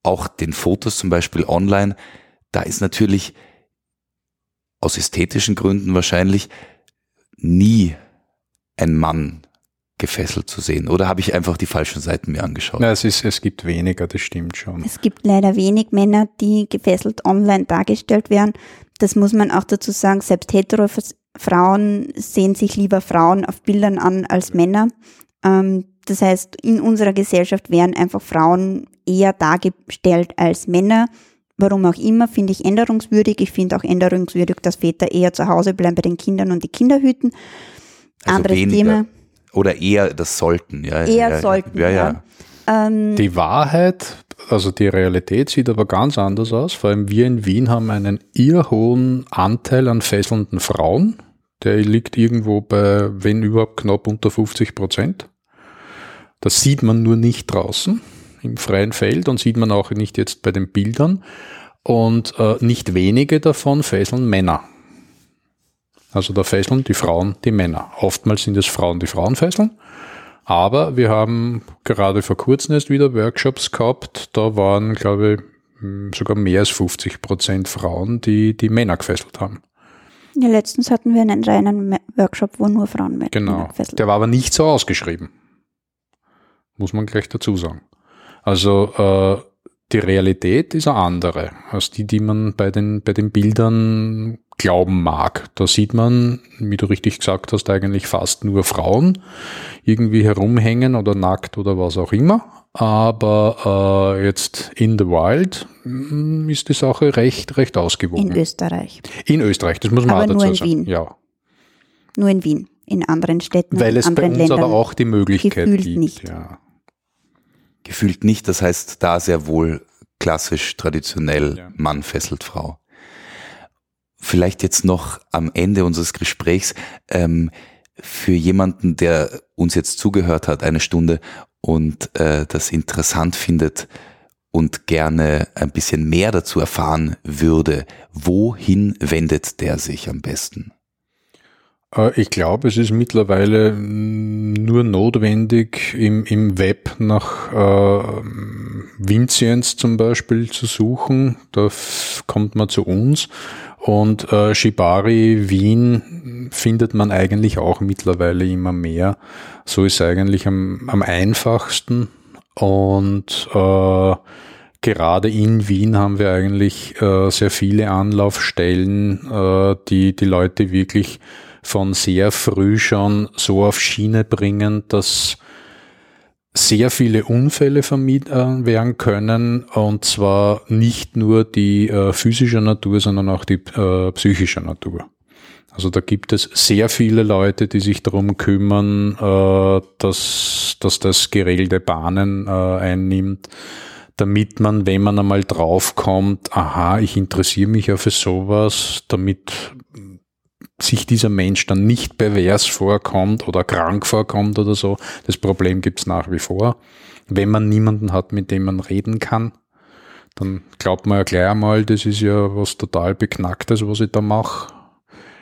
[SPEAKER 2] auch den Fotos zum Beispiel online da ist natürlich aus ästhetischen Gründen wahrscheinlich nie ein Mann gefesselt zu sehen. Oder habe ich einfach die falschen Seiten mir angeschaut?
[SPEAKER 4] Ja, es, ist, es gibt weniger, das stimmt schon.
[SPEAKER 3] Es gibt leider wenig Männer, die gefesselt online dargestellt werden. Das muss man auch dazu sagen, selbst hetero Frauen sehen sich lieber Frauen auf Bildern an als Männer. Ähm, das heißt, in unserer Gesellschaft werden einfach Frauen eher dargestellt als Männer. Warum auch immer, finde ich änderungswürdig. Ich finde auch änderungswürdig, dass Väter eher zu Hause bleiben bei den Kindern und die Kinder hüten.
[SPEAKER 2] Also Anderes weniger. Thema. Oder eher das sollten, ja.
[SPEAKER 3] Eher
[SPEAKER 2] ja,
[SPEAKER 3] sollten,
[SPEAKER 2] ja. ja.
[SPEAKER 4] ja. Ähm, die Wahrheit, also die Realität sieht aber ganz anders aus. Vor allem wir in Wien haben einen eher hohen Anteil an fesselnden Frauen. Der liegt irgendwo bei, wenn überhaupt, knapp unter 50 Prozent. Das sieht man nur nicht draußen im freien Feld und sieht man auch nicht jetzt bei den Bildern. Und äh, nicht wenige davon fesseln Männer. Also da fesseln die Frauen die Männer. Oftmals sind es Frauen, die Frauen fesseln. Aber wir haben gerade vor kurzem erst wieder Workshops gehabt. Da waren, glaube ich, sogar mehr als 50 Prozent Frauen, die die Männer gefesselt haben.
[SPEAKER 3] Ja, letztens hatten wir einen reinen Workshop, wo nur Frauen
[SPEAKER 4] Männer genau. gefesselt haben. Der war aber nicht so ausgeschrieben. Muss man gleich dazu sagen. Also äh, die Realität ist eine andere als die, die man bei den, bei den Bildern glauben mag. Da sieht man, wie du richtig gesagt hast, eigentlich fast nur Frauen irgendwie herumhängen oder nackt oder was auch immer. Aber äh, jetzt in the wild mm, ist die Sache recht, recht ausgewogen.
[SPEAKER 3] In Österreich.
[SPEAKER 4] In Österreich, das muss man
[SPEAKER 3] aber
[SPEAKER 4] auch dazu
[SPEAKER 3] nur in
[SPEAKER 4] sagen.
[SPEAKER 3] Wien.
[SPEAKER 4] Ja.
[SPEAKER 3] Nur in Wien. In anderen Städten.
[SPEAKER 4] Weil es
[SPEAKER 3] bei
[SPEAKER 4] uns
[SPEAKER 3] Ländern
[SPEAKER 4] aber auch die Möglichkeit gibt.
[SPEAKER 3] Nicht.
[SPEAKER 4] Ja
[SPEAKER 2] gefühlt nicht. Das heißt, da sehr wohl klassisch, traditionell ja. Mann fesselt Frau. Vielleicht jetzt noch am Ende unseres Gesprächs ähm, für jemanden, der uns jetzt zugehört hat, eine Stunde und äh, das interessant findet und gerne ein bisschen mehr dazu erfahren würde, wohin wendet der sich am besten?
[SPEAKER 4] Äh, ich glaube, es ist mittlerweile nur notwendig, im, im Web nach äh, Vinciens zum Beispiel zu suchen. Da kommt man zu uns. Und äh, Shibari Wien findet man eigentlich auch mittlerweile immer mehr. So ist eigentlich am, am einfachsten. Und äh, gerade in Wien haben wir eigentlich äh, sehr viele Anlaufstellen, äh, die die Leute wirklich von sehr früh schon so auf Schiene bringen, dass sehr viele Unfälle vermieden werden können und zwar nicht nur die äh, physische Natur, sondern auch die äh, psychische Natur. Also da gibt es sehr viele Leute, die sich darum kümmern, äh, dass, dass das geregelte Bahnen äh, einnimmt, damit man, wenn man einmal draufkommt, aha, ich interessiere mich ja für sowas, damit sich dieser Mensch dann nicht pervers vorkommt oder krank vorkommt oder so. Das Problem gibt's nach wie vor. Wenn man niemanden hat, mit dem man reden kann, dann glaubt man ja gleich einmal, das ist ja was total Beknacktes, was ich da mache.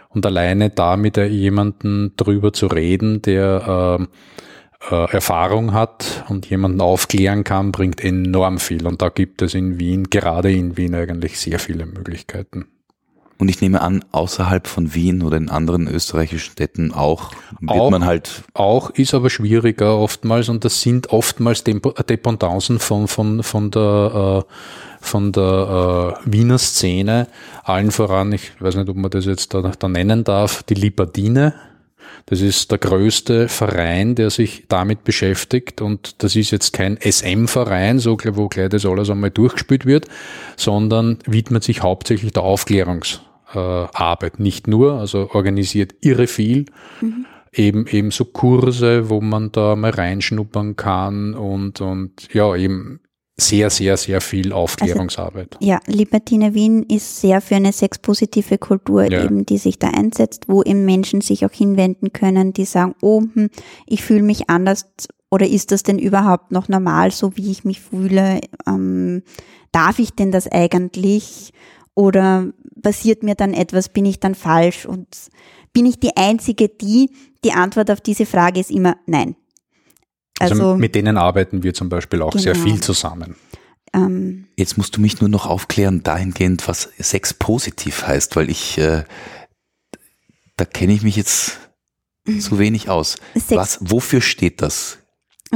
[SPEAKER 4] Und alleine da mit jemanden drüber zu reden, der äh, äh, Erfahrung hat und jemanden aufklären kann, bringt enorm viel. Und da gibt es in Wien, gerade in Wien eigentlich sehr viele Möglichkeiten.
[SPEAKER 2] Und ich nehme an, außerhalb von Wien oder in anderen österreichischen Städten auch wird
[SPEAKER 4] auch,
[SPEAKER 2] man halt.
[SPEAKER 4] Auch ist aber schwieriger oftmals und das sind oftmals Dependancen von, von, von der, äh, von der äh, Wiener Szene. Allen voran, ich weiß nicht, ob man das jetzt da, da nennen darf, die Libardine. Das ist der größte Verein, der sich damit beschäftigt und das ist jetzt kein SM-Verein, so wo gleich das alles einmal durchgespielt wird, sondern widmet sich hauptsächlich der Aufklärungsarbeit. Nicht nur, also organisiert irre viel. Mhm. Eben, eben so Kurse, wo man da mal reinschnuppern kann und, und ja, eben sehr, sehr, sehr viel Aufklärungsarbeit.
[SPEAKER 3] Also, ja, Libertine Wien ist sehr für eine sexpositive Kultur ja. eben, die sich da einsetzt, wo eben Menschen sich auch hinwenden können, die sagen, oh, hm, ich fühle mich anders oder ist das denn überhaupt noch normal, so wie ich mich fühle? Ähm, darf ich denn das eigentlich? Oder passiert mir dann etwas, bin ich dann falsch? Und bin ich die Einzige, die, die Antwort auf diese Frage ist immer nein.
[SPEAKER 4] Also, also mit denen arbeiten wir zum Beispiel auch genau. sehr viel zusammen.
[SPEAKER 2] Ähm, Jetzt musst du mich nur noch aufklären dahingehend, was Sex positiv heißt, weil ich, äh, da kenne ich mich jetzt zu wenig aus. Sex, was, wofür steht das?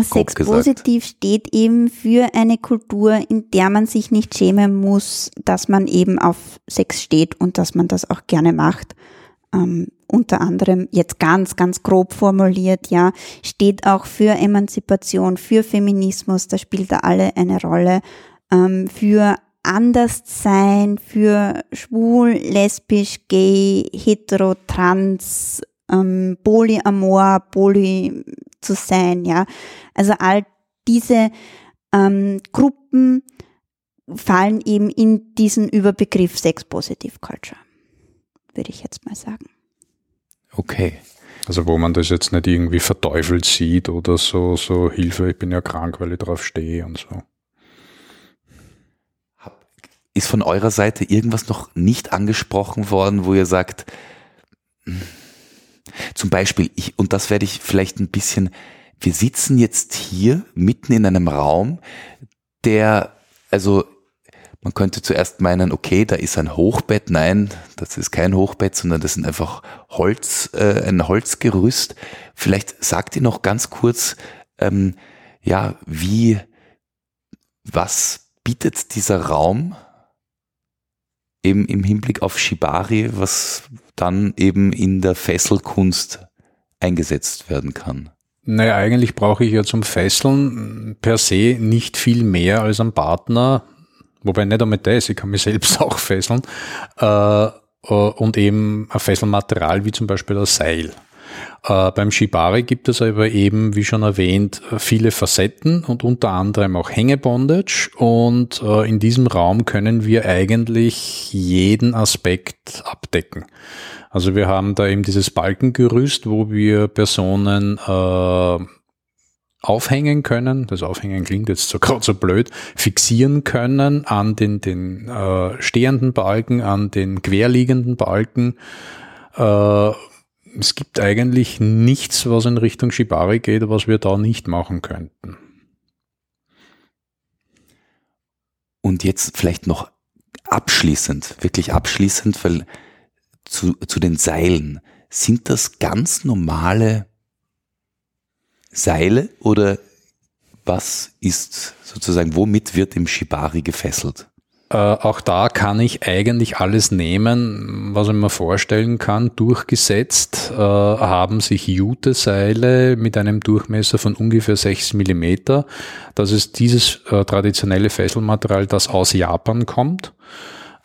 [SPEAKER 3] Sex positiv steht eben für eine Kultur, in der man sich nicht schämen muss, dass man eben auf Sex steht und dass man das auch gerne macht. Ähm, unter anderem jetzt ganz, ganz grob formuliert, ja, steht auch für Emanzipation, für Feminismus, da spielt da alle eine Rolle, ähm, für Anderssein, für schwul, lesbisch, gay, hetero, trans, ähm, polyamor, poly zu sein, ja. Also all diese ähm, Gruppen fallen eben in diesen Überbegriff Sex Positive Culture würde ich jetzt mal sagen.
[SPEAKER 2] Okay.
[SPEAKER 4] Also wo man das jetzt nicht irgendwie verteufelt sieht oder so, so Hilfe, ich bin ja krank, weil ich drauf stehe und so.
[SPEAKER 2] Ist von eurer Seite irgendwas noch nicht angesprochen worden, wo ihr sagt, hm, zum Beispiel, ich, und das werde ich vielleicht ein bisschen, wir sitzen jetzt hier mitten in einem Raum, der, also man könnte zuerst meinen, okay, da ist ein Hochbett. Nein, das ist kein Hochbett, sondern das sind einfach Holz, äh, ein Holzgerüst. Vielleicht sagt ihr noch ganz kurz, ähm, ja, wie, was bietet dieser Raum eben im Hinblick auf Shibari, was dann eben in der Fesselkunst eingesetzt werden kann?
[SPEAKER 4] Naja, eigentlich brauche ich ja zum Fesseln per se nicht viel mehr als einen Partner, Wobei nicht einmal das, ich kann mich selbst auch fesseln. Äh, äh, und eben ein Fesselmaterial wie zum Beispiel ein Seil. Äh, beim Shibari gibt es aber eben, wie schon erwähnt, viele Facetten und unter anderem auch Hängebondage. Und äh, in diesem Raum können wir eigentlich jeden Aspekt abdecken. Also wir haben da eben dieses Balkengerüst, wo wir Personen äh, aufhängen können, das Aufhängen klingt jetzt so gerade so blöd, fixieren können an den, den äh, stehenden Balken, an den querliegenden Balken. Äh, es gibt eigentlich nichts, was in Richtung Shibari geht, was wir da nicht machen könnten.
[SPEAKER 2] Und jetzt vielleicht noch abschließend, wirklich abschließend, weil zu, zu den Seilen, sind das ganz normale Seile oder was ist sozusagen, womit wird im Shibari gefesselt?
[SPEAKER 4] Äh, auch da kann ich eigentlich alles nehmen, was ich mir vorstellen kann. Durchgesetzt äh, haben sich Jute-Seile mit einem Durchmesser von ungefähr 6 Millimeter. Das ist dieses äh, traditionelle Fesselmaterial, das aus Japan kommt.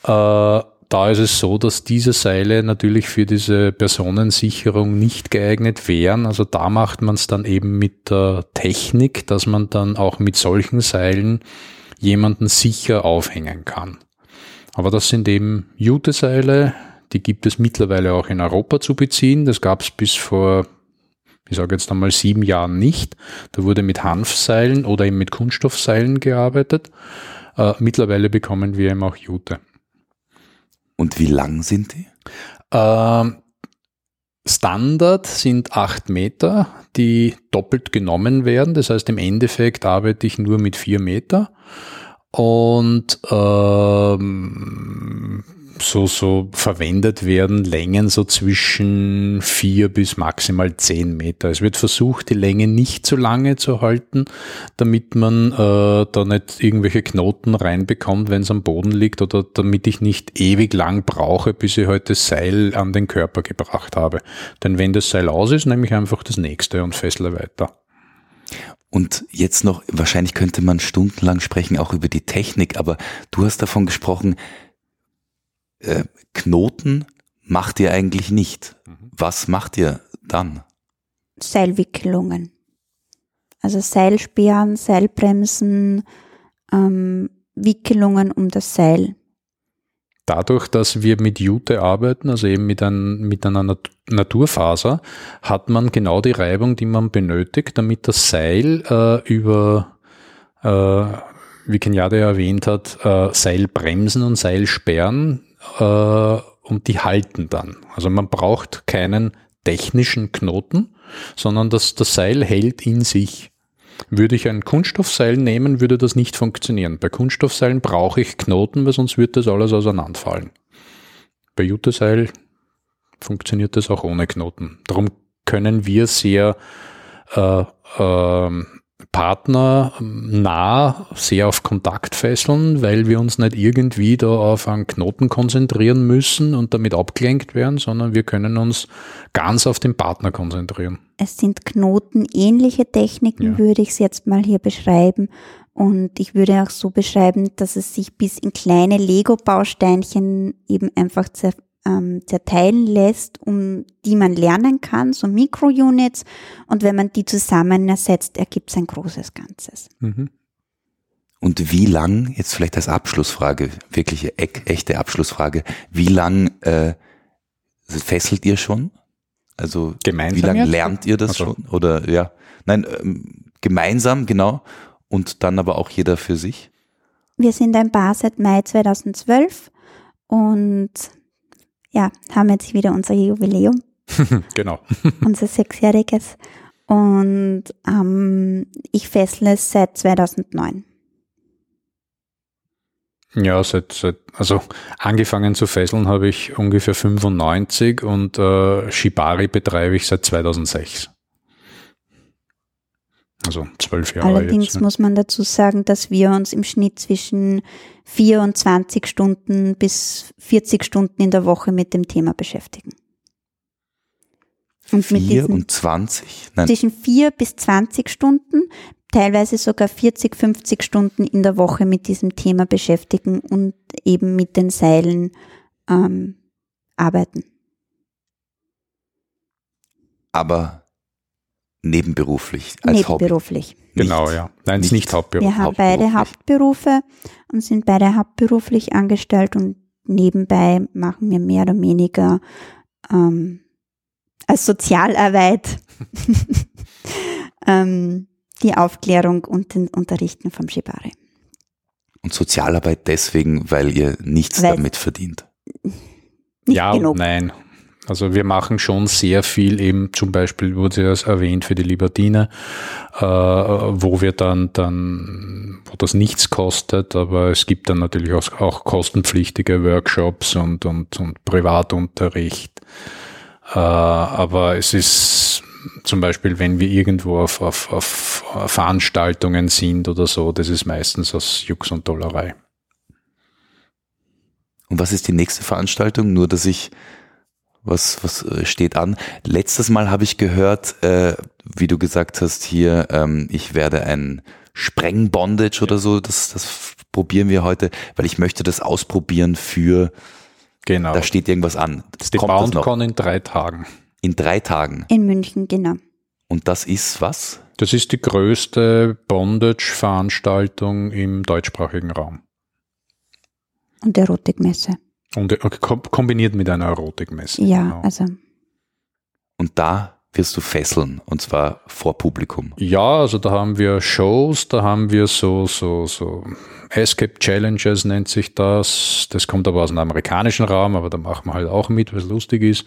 [SPEAKER 4] Äh, da ist es so, dass diese Seile natürlich für diese Personensicherung nicht geeignet wären. Also da macht man es dann eben mit der Technik, dass man dann auch mit solchen Seilen jemanden sicher aufhängen kann. Aber das sind eben Juteseile, die gibt es mittlerweile auch in Europa zu beziehen. Das gab es bis vor, ich sage jetzt einmal sieben Jahren nicht. Da wurde mit Hanfseilen oder eben mit Kunststoffseilen gearbeitet. Äh, mittlerweile bekommen wir eben auch Jute.
[SPEAKER 2] Und wie lang sind die?
[SPEAKER 4] Äh, Standard sind acht Meter, die doppelt genommen werden. Das heißt, im Endeffekt arbeite ich nur mit vier Meter. Und ähm, so, so verwendet werden Längen so zwischen vier bis maximal zehn Meter. Es wird versucht, die Länge nicht zu lange zu halten, damit man äh, da nicht irgendwelche Knoten reinbekommt, wenn es am Boden liegt oder damit ich nicht ewig lang brauche, bis ich heute halt das Seil an den Körper gebracht habe. Denn wenn das Seil aus ist, nehme ich einfach das nächste und fessle weiter.
[SPEAKER 2] Und jetzt noch, wahrscheinlich könnte man stundenlang sprechen, auch über die Technik, aber du hast davon gesprochen, äh, Knoten macht ihr eigentlich nicht. Mhm. Was macht ihr dann?
[SPEAKER 3] Seilwickelungen. Also Seilsperren, Seilbremsen, ähm, Wickelungen um das Seil.
[SPEAKER 4] Dadurch, dass wir mit Jute arbeiten, also eben mit, ein, mit einer Naturfaser, hat man genau die Reibung, die man benötigt, damit das Seil äh, über äh, wie Kenyatta erwähnt hat, äh, Seilbremsen und Seilsperren äh, und die halten dann. Also man braucht keinen technischen Knoten, sondern das, das Seil hält in sich. Würde ich ein Kunststoffseil nehmen, würde das nicht funktionieren. Bei Kunststoffseilen brauche ich Knoten, weil sonst wird das alles auseinanderfallen. Bei Juteseil funktioniert das auch ohne Knoten. Darum können wir sehr äh, äh, Partner nah sehr auf Kontakt fesseln, weil wir uns nicht irgendwie da auf einen Knoten konzentrieren müssen und damit abgelenkt werden, sondern wir können uns ganz auf den Partner konzentrieren.
[SPEAKER 3] Es sind knotenähnliche Techniken, ja. würde ich es jetzt mal hier beschreiben. Und ich würde auch so beschreiben, dass es sich bis in kleine Lego-Bausteinchen eben einfach ähm, zerteilen lässt, um die man lernen kann, so Mikrounits. Und wenn man die zusammen ersetzt, ergibt es ein großes Ganzes. Mhm.
[SPEAKER 2] Und wie lang, jetzt vielleicht als Abschlussfrage, wirkliche echte Abschlussfrage, wie lang äh, fesselt ihr schon? Also gemeinsam wie lange lernt ihr das also. schon? Oder ja, nein, ähm, gemeinsam, genau. Und dann aber auch jeder für sich?
[SPEAKER 3] Wir sind ein Paar seit Mai 2012 und ja, haben jetzt wieder unser Jubiläum.
[SPEAKER 4] genau.
[SPEAKER 3] unser sechsjähriges. Und ähm, ich fessle es seit 2009.
[SPEAKER 4] Ja, seit, seit, also angefangen zu fesseln habe ich ungefähr 95 und äh, Shibari betreibe ich seit 2006. Also zwölf Jahre.
[SPEAKER 3] Allerdings jetzt, ne? muss man dazu sagen, dass wir uns im Schnitt zwischen 24 Stunden bis 40 Stunden in der Woche mit dem Thema beschäftigen.
[SPEAKER 2] Und 24?
[SPEAKER 3] Nein. Zwischen 4 bis 20 Stunden, teilweise sogar 40, 50 Stunden in der Woche mit diesem Thema beschäftigen und eben mit den Seilen ähm, arbeiten.
[SPEAKER 2] Aber nebenberuflich als
[SPEAKER 3] Nebenberuflich.
[SPEAKER 4] Hobby. Genau, ja. Nein, nicht, nicht hauptberuflich.
[SPEAKER 3] Wir haben beide Hauptberufe und sind beide hauptberuflich angestellt und nebenbei machen wir mehr oder weniger ähm, als Sozialarbeit ähm, die Aufklärung und den Unterrichten vom Shibari.
[SPEAKER 2] Und Sozialarbeit deswegen, weil ihr nichts weil damit verdient?
[SPEAKER 4] ja genug. und nein. Also wir machen schon sehr viel eben, zum Beispiel wurde es erwähnt für die Libertine, äh, wo wir dann, dann, wo das nichts kostet, aber es gibt dann natürlich auch, auch kostenpflichtige Workshops und, und, und Privatunterricht. Äh, aber es ist zum Beispiel, wenn wir irgendwo auf, auf, auf Veranstaltungen sind oder so, das ist meistens aus Jux und Dollerei.
[SPEAKER 2] Und was ist die nächste Veranstaltung? Nur, dass ich was, was äh, steht an? Letztes Mal habe ich gehört, äh, wie du gesagt hast, hier, ähm, ich werde ein Sprengbondage oder so, das, das probieren wir heute, weil ich möchte das ausprobieren für,
[SPEAKER 4] genau.
[SPEAKER 2] da steht irgendwas an.
[SPEAKER 4] Das ist die BoundCon in drei Tagen.
[SPEAKER 2] In drei Tagen?
[SPEAKER 3] In München, genau.
[SPEAKER 2] Und das ist was?
[SPEAKER 4] Das ist die größte Bondage-Veranstaltung im deutschsprachigen Raum.
[SPEAKER 3] Und Erotikmesse.
[SPEAKER 4] Und kombiniert mit einer Erotikmesse.
[SPEAKER 3] Ja, genau. also.
[SPEAKER 2] Und da wirst du fesseln und zwar vor Publikum.
[SPEAKER 4] Ja, also da haben wir Shows, da haben wir so, so, so Escape Challenges nennt sich das. Das kommt aber aus dem amerikanischen Raum, aber da machen wir halt auch mit, was lustig ist.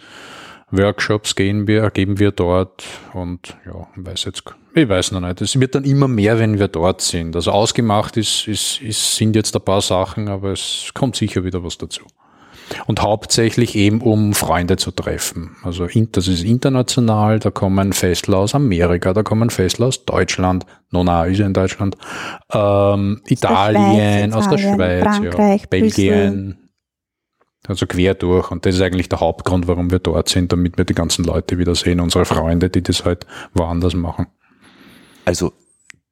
[SPEAKER 4] Workshops gehen wir, geben wir dort und ja, ich weiß jetzt, ich weiß noch nicht. Es wird dann immer mehr, wenn wir dort sind. Also ausgemacht ist, ist, ist, sind jetzt ein paar Sachen, aber es kommt sicher wieder was dazu. Und hauptsächlich eben, um Freunde zu treffen. Also das ist international, da kommen Festler aus Amerika, da kommen Festler aus Deutschland, Nona ist ja in Deutschland, ähm, Italien, aus der Schweiz,
[SPEAKER 3] Frankreich,
[SPEAKER 4] ja, Belgien, also quer durch. Und das ist eigentlich der Hauptgrund, warum wir dort sind, damit wir die ganzen Leute wieder sehen, unsere Freunde, die das halt woanders machen.
[SPEAKER 2] Also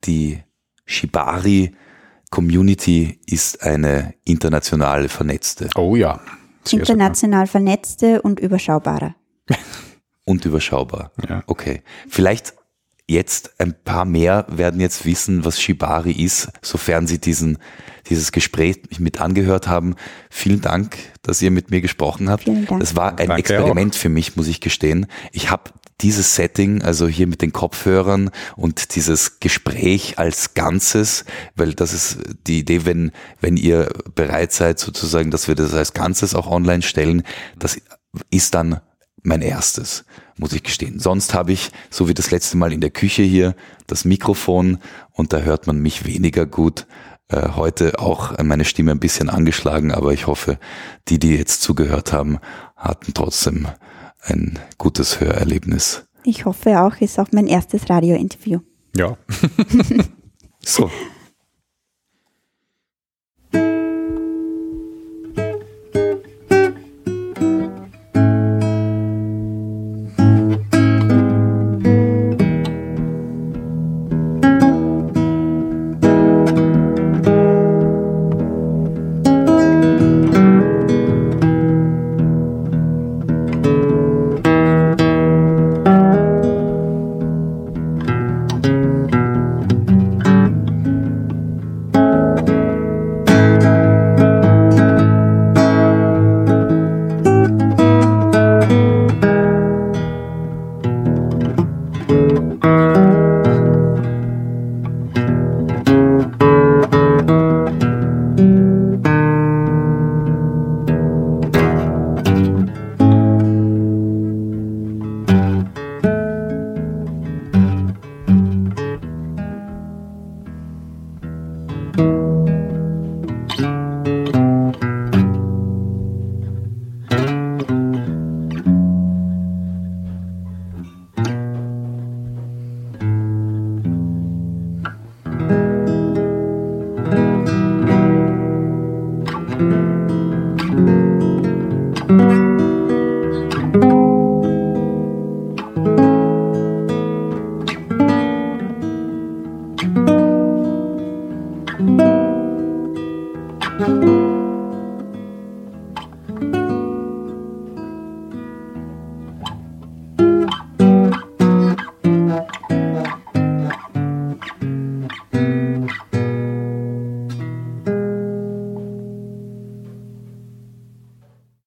[SPEAKER 2] die Shibari Community ist eine international vernetzte.
[SPEAKER 4] Oh ja.
[SPEAKER 3] Sehr international sogar. vernetzte und überschaubare.
[SPEAKER 2] und überschaubar. Ja. Okay. Vielleicht jetzt ein paar mehr werden jetzt wissen, was Shibari ist, sofern sie diesen, dieses Gespräch mit angehört haben. Vielen Dank, dass ihr mit mir gesprochen habt. Vielen Dank. Das war ein Danke Experiment auch. für mich, muss ich gestehen. Ich habe dieses Setting, also hier mit den Kopfhörern und dieses Gespräch als Ganzes, weil das ist die Idee, wenn, wenn ihr bereit seid, sozusagen, dass wir das als Ganzes auch online stellen, das ist dann mein erstes, muss ich gestehen. Sonst habe ich, so wie das letzte Mal in der Küche hier, das Mikrofon und da hört man mich weniger gut. Äh, heute auch meine Stimme ein bisschen angeschlagen, aber ich hoffe, die, die jetzt zugehört haben, hatten trotzdem ein gutes Hörerlebnis.
[SPEAKER 3] Ich hoffe auch, ist auch mein erstes Radiointerview.
[SPEAKER 4] Ja.
[SPEAKER 2] so.